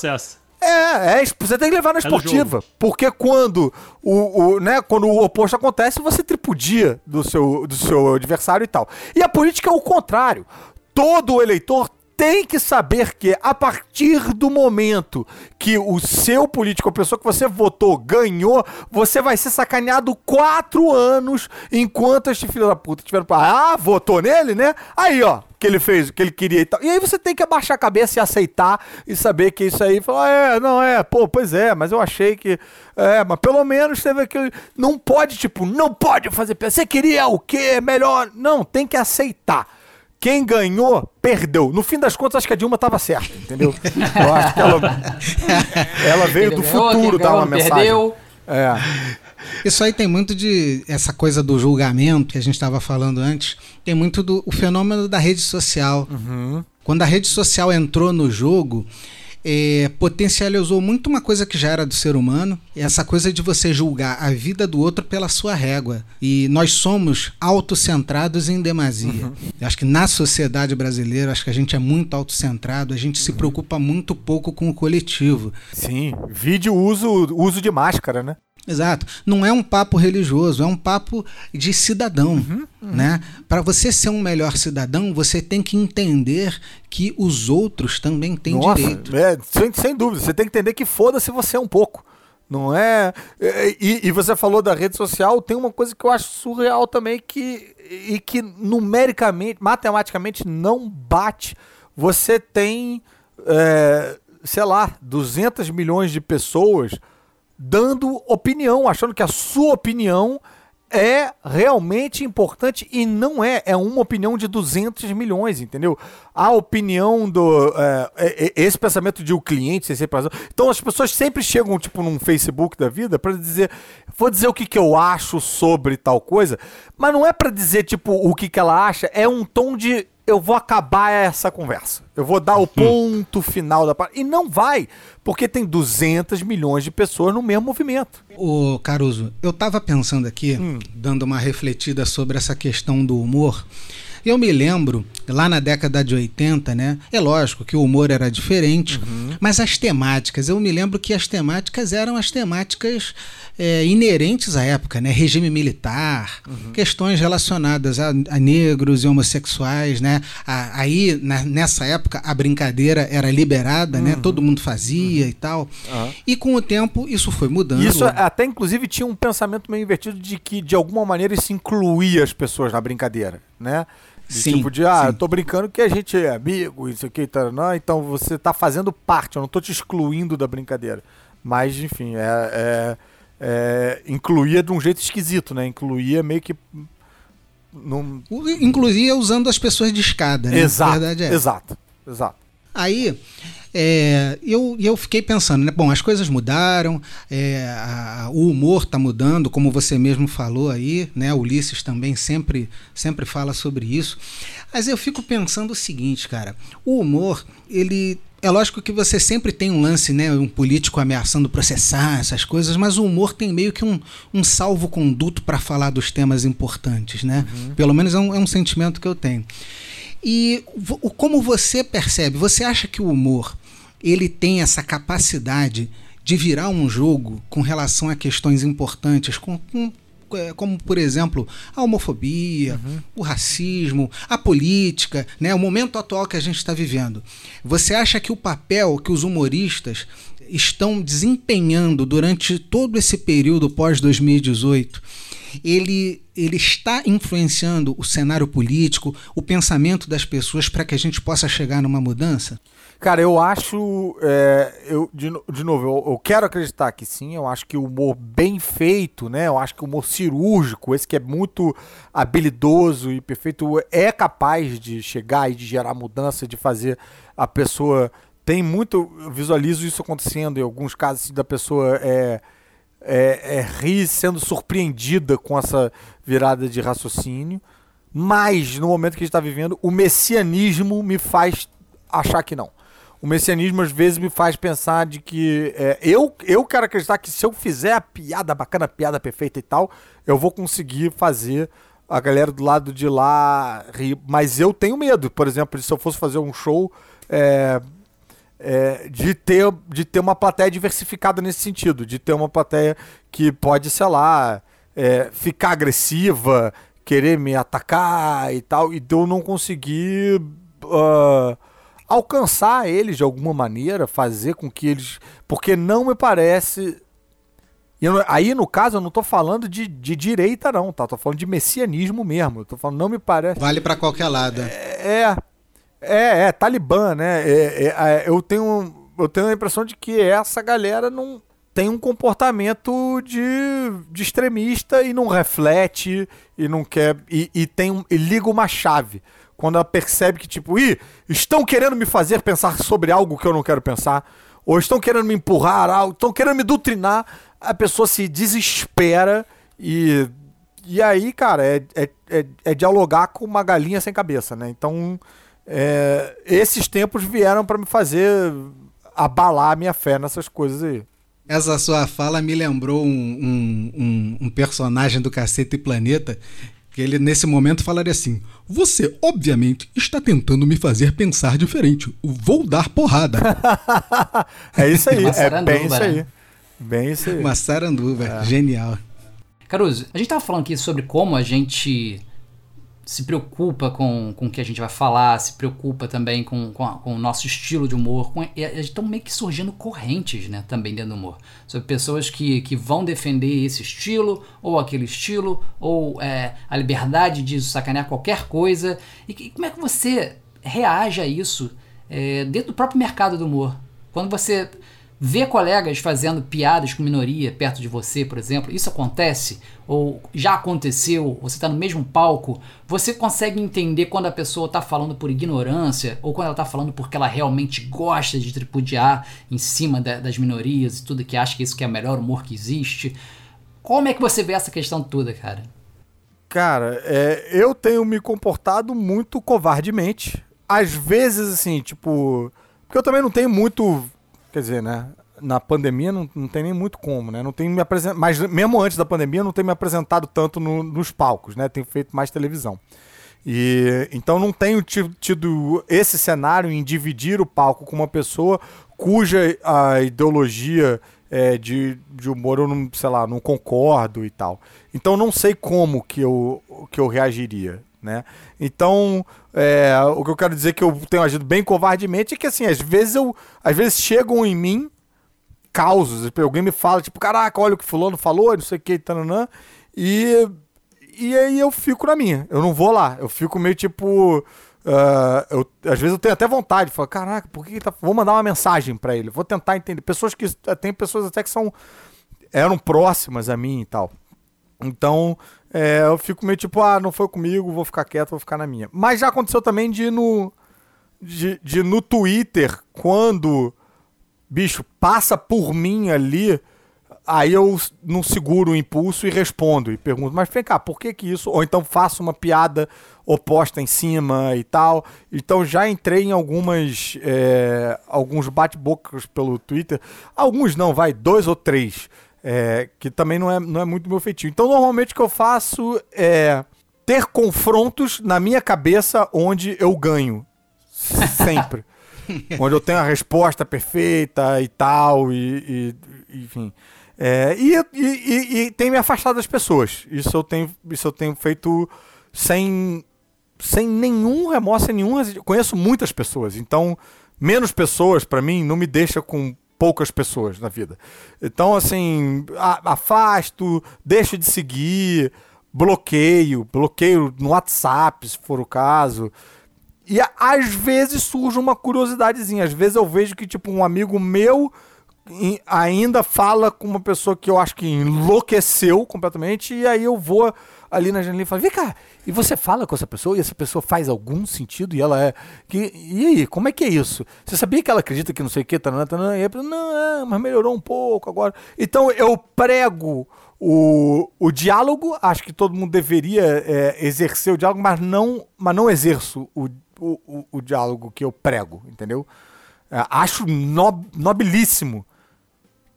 É, é, você tem que levar na é esportiva. porque quando o, o, né, quando o oposto acontece, você tripudia do seu, do seu adversário e tal. E a política é o contrário. Todo eleitor tem que saber que a partir do momento que o seu político, a pessoa que você votou, ganhou, você vai ser sacaneado quatro anos enquanto este filho da puta tiver. Ah, votou nele, né? Aí, ó, que ele fez o que ele queria e tal. E aí você tem que abaixar a cabeça e aceitar e saber que isso aí. Falar, é, não é, pô, pois é, mas eu achei que. É, mas pelo menos teve aquele. Não pode, tipo, não pode fazer. Você queria o quê? Melhor. Não, tem que aceitar. Quem ganhou, perdeu. No fim das contas, acho que a Dilma estava certa, entendeu? Eu acho que ela, ela veio do futuro dar uma mensagem. Perdeu. É. Isso aí tem muito de essa coisa do julgamento que a gente estava falando antes. Tem muito do o fenômeno da rede social. Uhum. Quando a rede social entrou no jogo, é, potencializou muito uma coisa que já era do ser humano, essa coisa de você julgar a vida do outro pela sua régua. E nós somos autocentrados em demasia. Uhum. acho que na sociedade brasileira, acho que a gente é muito autocentrado, a gente uhum. se preocupa muito pouco com o coletivo. Sim, vídeo uso, uso de máscara, né? Exato. Não é um papo religioso, é um papo de cidadão, uhum, uhum. né? Para você ser um melhor cidadão, você tem que entender que os outros também têm Nossa, direito. É, sem, sem dúvida. Você tem que entender que foda-se você um pouco. Não é. é e, e, você falou da rede social, tem uma coisa que eu acho surreal também que e que numericamente, matematicamente não bate. Você tem, é, sei lá, 200 milhões de pessoas dando opinião, achando que a sua opinião é realmente importante e não é. É uma opinião de 200 milhões, entendeu? A opinião do. É, é, é esse pensamento de o cliente ser Então as pessoas sempre chegam, tipo, num Facebook da vida para dizer. Vou dizer o que, que eu acho sobre tal coisa, mas não é para dizer, tipo, o que, que ela acha, é um tom de eu vou acabar essa conversa. Eu vou dar o hum. ponto final da E não vai, porque tem 200 milhões de pessoas no mesmo movimento. Ô, Caruso, eu tava pensando aqui, hum. dando uma refletida sobre essa questão do humor. Eu me lembro, lá na década de 80, né? É lógico que o humor era diferente, uhum. mas as temáticas, eu me lembro que as temáticas eram as temáticas é, inerentes à época, né? Regime militar, uhum. questões relacionadas a, a, negros e homossexuais, né? A, aí, na, nessa época, a brincadeira era liberada, né? uhum. né? Todo mundo fazia uhum. e tal. E com o tempo, isso foi mudando. Isso até, inclusive, tinha um pensamento meio invertido de que, de alguma maneira, isso incluía as pessoas na brincadeira, né? De sim, tipo de, ah, sim. eu tô brincando que a gente é amigo, isso aqui, tá, não, então você tá fazendo parte, eu não tô te excluindo da brincadeira. Mas, enfim, é, é, é incluía de um jeito esquisito, né? Incluía meio que. Num... Incluía usando as pessoas de escada, né? Exato, é. exato, exato. Aí, é, eu, eu fiquei pensando, né? Bom, as coisas mudaram, é, a, o humor está mudando, como você mesmo falou aí, né? Ulisses também sempre, sempre fala sobre isso. Mas eu fico pensando o seguinte, cara: o humor, ele é lógico que você sempre tem um lance, né? Um político ameaçando processar essas coisas, mas o humor tem meio que um, um salvo-conduto para falar dos temas importantes, né? Uhum. Pelo menos é um, é um sentimento que eu tenho. E como você percebe? Você acha que o humor ele tem essa capacidade de virar um jogo com relação a questões importantes, com, com é, como por exemplo a homofobia, uhum. o racismo, a política, né, o momento atual que a gente está vivendo. Você acha que o papel que os humoristas estão desempenhando durante todo esse período pós 2018 ele, ele está influenciando o cenário político, o pensamento das pessoas para que a gente possa chegar numa mudança? Cara, eu acho. É, eu, de, de novo, eu, eu, quero acreditar que sim. Eu acho que o humor bem feito, né? Eu acho que o humor cirúrgico, esse que é muito habilidoso e perfeito, é capaz de chegar e de gerar mudança, de fazer a pessoa. Tem muito. Eu visualizo isso acontecendo em alguns casos da pessoa é, é, é rir sendo surpreendida com essa virada de raciocínio. Mas, no momento que a gente está vivendo, o messianismo me faz achar que não o messianismo às vezes me faz pensar de que é, eu, eu quero acreditar que se eu fizer a piada bacana, a piada perfeita e tal, eu vou conseguir fazer a galera do lado de lá rir. Mas eu tenho medo, por exemplo, se eu fosse fazer um show é, é, de, ter, de ter uma plateia diversificada nesse sentido, de ter uma plateia que pode, sei lá, é, ficar agressiva, querer me atacar e tal, e eu não conseguir. Uh, alcançar eles de alguma maneira, fazer com que eles. Porque não me parece. Eu, aí, no caso, eu não tô falando de, de direita, não, tá? Tô falando de messianismo mesmo. Eu tô falando, não me parece. Vale para qualquer lado. É. É, é, Talibã, né? É, é, é, eu, tenho, eu tenho a impressão de que essa galera não tem um comportamento de, de extremista e não reflete e não quer. E, e tem e liga uma chave. Quando ela percebe que, tipo, ih, estão querendo me fazer pensar sobre algo que eu não quero pensar, ou estão querendo me empurrar, algo, estão querendo me doutrinar, a pessoa se desespera e. E aí, cara, é, é, é, é dialogar com uma galinha sem cabeça, né? Então, é, esses tempos vieram para me fazer abalar a minha fé nessas coisas aí. Essa sua fala me lembrou um, um, um, um personagem do Cacete e Planeta que ele nesse momento falaria assim: Você, obviamente, está tentando me fazer pensar diferente. Vou dar porrada. é isso aí, é bem isso aí. Né? Bem isso aí. Uma saranduba, é. genial. Caruso, a gente estava falando aqui sobre como a gente se preocupa com, com o que a gente vai falar, se preocupa também com, com, a, com o nosso estilo de humor. Com, estão meio que surgindo correntes né, também dentro do humor. Sobre pessoas que, que vão defender esse estilo, ou aquele estilo, ou é, a liberdade de sacanear qualquer coisa. E como é que você reage a isso é, dentro do próprio mercado do humor? Quando você Ver colegas fazendo piadas com minoria perto de você, por exemplo, isso acontece? Ou já aconteceu? Você está no mesmo palco? Você consegue entender quando a pessoa está falando por ignorância ou quando ela está falando porque ela realmente gosta de tripudiar em cima da, das minorias e tudo que acha que isso que é o melhor humor que existe? Como é que você vê essa questão toda, cara? Cara, é, eu tenho me comportado muito covardemente. Às vezes, assim, tipo. Porque eu também não tenho muito Quer dizer, né? Na pandemia não, não tem nem muito como, né? Não tem me apresentado. Mas mesmo antes da pandemia, não tenho me apresentado tanto no, nos palcos, né? Tenho feito mais televisão. E então não tenho tido esse cenário em dividir o palco com uma pessoa cuja a ideologia é, de, de humor eu não, sei lá, não concordo e tal. Então não sei como que eu, que eu reagiria, né? Então é, o que eu quero dizer que eu tenho agido bem covardemente é que, assim, às vezes eu. Às vezes chegam em mim causos. Alguém me fala, tipo, caraca, olha o que fulano falou, não sei o que, tananã. E. E aí eu fico na minha. Eu não vou lá. Eu fico meio tipo. Uh, eu, às vezes eu tenho até vontade de falar, caraca, por que, tá. Vou mandar uma mensagem para ele. Vou tentar entender. Pessoas que. Tem pessoas até que são. eram próximas a mim e tal. Então, é, eu fico meio tipo, ah, não foi comigo, vou ficar quieto, vou ficar na minha. Mas já aconteceu também de no, de, de no Twitter, quando, bicho, passa por mim ali, aí eu não seguro o impulso e respondo e pergunto, mas vem cá, por que que isso? Ou então faço uma piada oposta em cima e tal. Então já entrei em algumas, é, alguns bate-bocas pelo Twitter. Alguns não, vai, dois ou três é, que também não é, não é muito meu feitio. Então, normalmente o que eu faço é ter confrontos na minha cabeça onde eu ganho. Sempre. onde eu tenho a resposta perfeita e tal, e, e enfim. É, e, e, e, tem me afastado das pessoas. Isso eu tenho, isso eu tenho feito sem, sem nenhum remorso, sem nenhum. Conheço muitas pessoas, então menos pessoas para mim não me deixa com poucas pessoas na vida. Então, assim, afasto, deixo de seguir, bloqueio, bloqueio no WhatsApp, se for o caso. E às vezes surge uma curiosidadezinha. Às vezes eu vejo que, tipo, um amigo meu ainda fala com uma pessoa que eu acho que enlouqueceu completamente, e aí eu vou ali na janela e falo, vem cá, e você fala com essa pessoa e essa pessoa faz algum sentido e ela é. Que, e aí, como é que é isso? Você sabia que ela acredita que não sei o que, tanana, tanana, e aí, não, é, mas melhorou um pouco agora. Então eu prego o, o diálogo, acho que todo mundo deveria é, exercer o diálogo, mas não, mas não exerço o, o, o diálogo que eu prego, entendeu? É, acho nob, nobilíssimo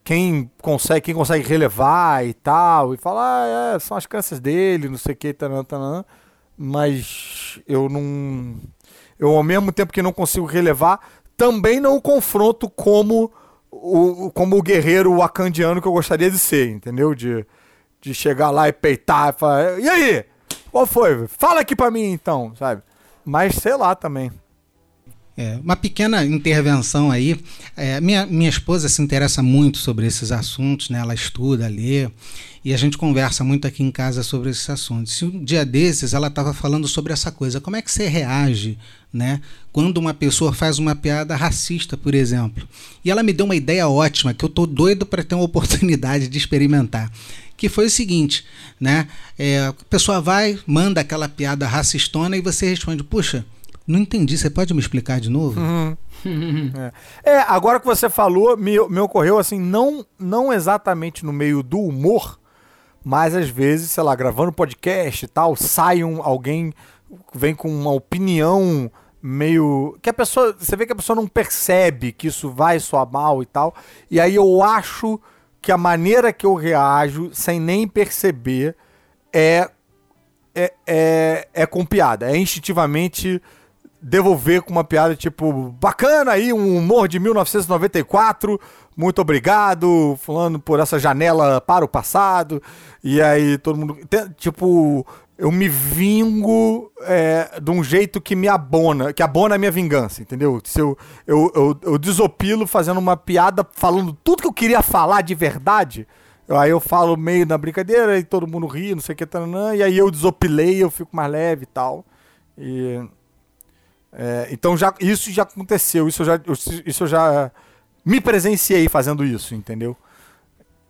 quem consegue, quem consegue relevar e tal, e falar, ah, é, são as crenças dele, não sei o que, mas eu não. Eu, ao mesmo tempo que não consigo relevar, também não o confronto como o, como o guerreiro wakandiano que eu gostaria de ser, entendeu? De, de chegar lá e peitar e falar, e aí? Qual foi? Fala aqui pra mim então, sabe? Mas sei lá também. É, uma pequena intervenção aí. É, minha, minha esposa se interessa muito sobre esses assuntos, né? ela estuda, lê, e a gente conversa muito aqui em casa sobre esses assuntos. E um dia desses ela estava falando sobre essa coisa: como é que você reage né, quando uma pessoa faz uma piada racista, por exemplo? E ela me deu uma ideia ótima que eu estou doido para ter uma oportunidade de experimentar que foi o seguinte, né? É, a pessoa vai, manda aquela piada racistona e você responde, puxa, não entendi, você pode me explicar de novo? Uhum. é. é. agora que você falou, me, me ocorreu assim, não, não exatamente no meio do humor, mas às vezes, sei lá, gravando podcast e tal, sai um, alguém, vem com uma opinião meio. que a pessoa. Você vê que a pessoa não percebe que isso vai soar mal e tal. E aí eu acho que a maneira que eu reajo, sem nem perceber, é. É, é, é com piada. É instintivamente devolver com uma piada tipo, bacana aí, um humor de 1994, muito obrigado, falando por essa janela para o passado. E aí todo mundo. Tipo, eu me vingo é, de um jeito que me abona, que abona a minha vingança, entendeu? Se eu, eu, eu, eu desopilo fazendo uma piada, falando tudo que eu queria falar de verdade. Aí eu falo meio na brincadeira e todo mundo ri, não sei o que, taranã, e aí eu desopilei, eu fico mais leve e tal. E é, então já, isso já aconteceu, isso eu já, isso eu já me presenciei fazendo isso, entendeu?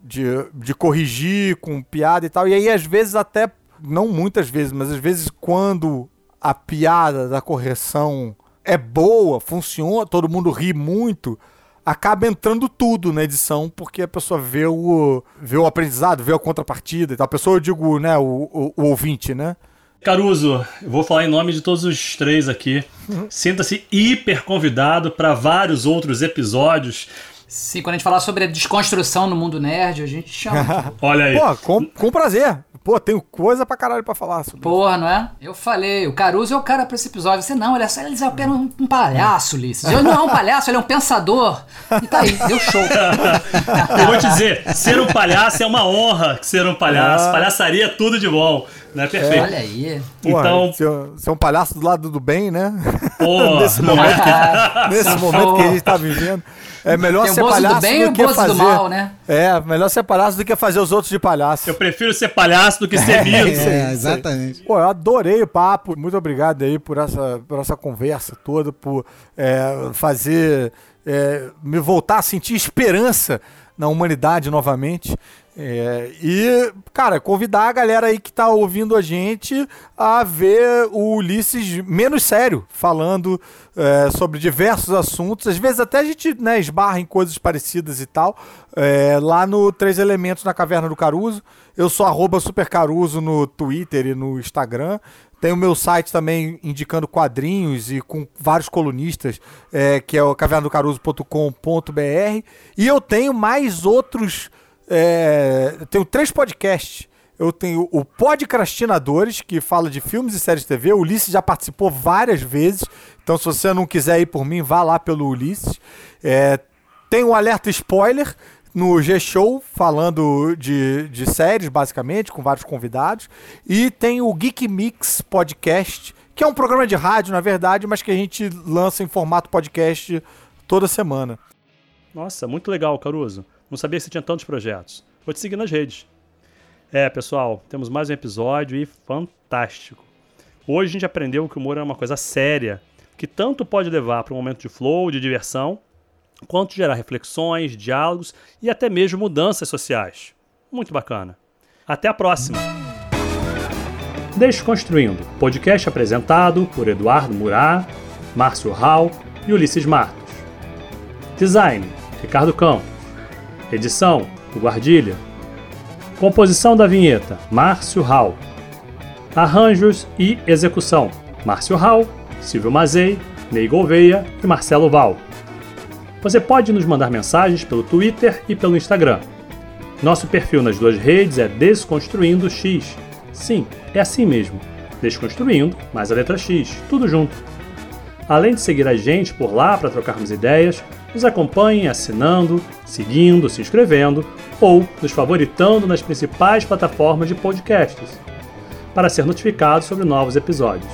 De, de corrigir com piada e tal. E aí, às vezes, até, não muitas vezes, mas às vezes quando a piada da correção é boa, funciona, todo mundo ri muito, acaba entrando tudo na edição, porque a pessoa vê o, vê o aprendizado, vê a contrapartida e tal. A pessoa, eu digo, né, o, o, o ouvinte, né? Caruso, eu vou falar em nome de todos os três aqui. Sinta-se hiper convidado para vários outros episódios. Sim, quando a gente falar sobre a desconstrução no mundo nerd, a gente chama. Olha aí. Pô, com, com prazer. Pô, tenho coisa pra caralho pra falar sobre Porra, não é? Eu falei, o Caruso é o cara pra esse episódio. Você não, ele é, ele é apenas um, um palhaço, Ulisses. Ele não é um palhaço, ele é um pensador. E tá aí, deu show. Eu vou te dizer, ser um palhaço é uma honra ser um palhaço. Ah. Palhaçaria é tudo de bom. Né? Perfeito. É. Olha aí. Porra, então, ser, é um palhaço do lado do bem, né? Nesse momento, que, nesse momento que a gente tá vivendo. É melhor Tem ser palhaço do, bem do que fazer. Do mal, né? É, melhor ser palhaço do que fazer os outros de palhaço. Eu prefiro ser palhaço do que ser mito. é, exatamente. Pô, eu adorei o papo. Muito obrigado aí por essa, por essa conversa toda, por é, fazer é, me voltar a sentir esperança na humanidade novamente. É, e, cara, convidar a galera aí que tá ouvindo a gente a ver o Ulisses menos sério, falando é, sobre diversos assuntos. Às vezes até a gente né, esbarra em coisas parecidas e tal. É, lá no Três Elementos na Caverna do Caruso. Eu sou arroba supercaruso no Twitter e no Instagram. Tem o meu site também indicando quadrinhos e com vários colunistas, é, que é o cavernadocaruso.com.br. E eu tenho mais outros é, eu tenho três podcasts. Eu tenho o Podcrastinadores, que fala de filmes e séries de TV. O Ulisses já participou várias vezes. Então, se você não quiser ir por mim, vá lá pelo Ulisses. É, tem o Alerta Spoiler no G-Show, falando de, de séries, basicamente, com vários convidados. E tem o Geek Mix Podcast, que é um programa de rádio, na verdade, mas que a gente lança em formato podcast toda semana. Nossa, muito legal, Caruso. Não sabia que você tinha tantos projetos. Vou te seguir nas redes. É, pessoal, temos mais um episódio e fantástico. Hoje a gente aprendeu que o humor é uma coisa séria, que tanto pode levar para um momento de flow, de diversão, quanto gerar reflexões, diálogos e até mesmo mudanças sociais. Muito bacana. Até a próxima! Desconstruindo, podcast apresentado por Eduardo Murat, Márcio Hall e Ulisses Martos. Design, Ricardo Campos. Edição: O Guardilha. Composição da vinheta: Márcio Hall. Arranjos e execução: Márcio Hall, Silvio Mazei, Ney Gouveia e Marcelo Val. Você pode nos mandar mensagens pelo Twitter e pelo Instagram. Nosso perfil nas duas redes é Desconstruindo X. Sim, é assim mesmo. Desconstruindo mais a letra X, tudo junto. Além de seguir a gente por lá para trocarmos ideias, nos acompanhe assinando, seguindo, se inscrevendo ou nos favoritando nas principais plataformas de podcasts para ser notificado sobre novos episódios.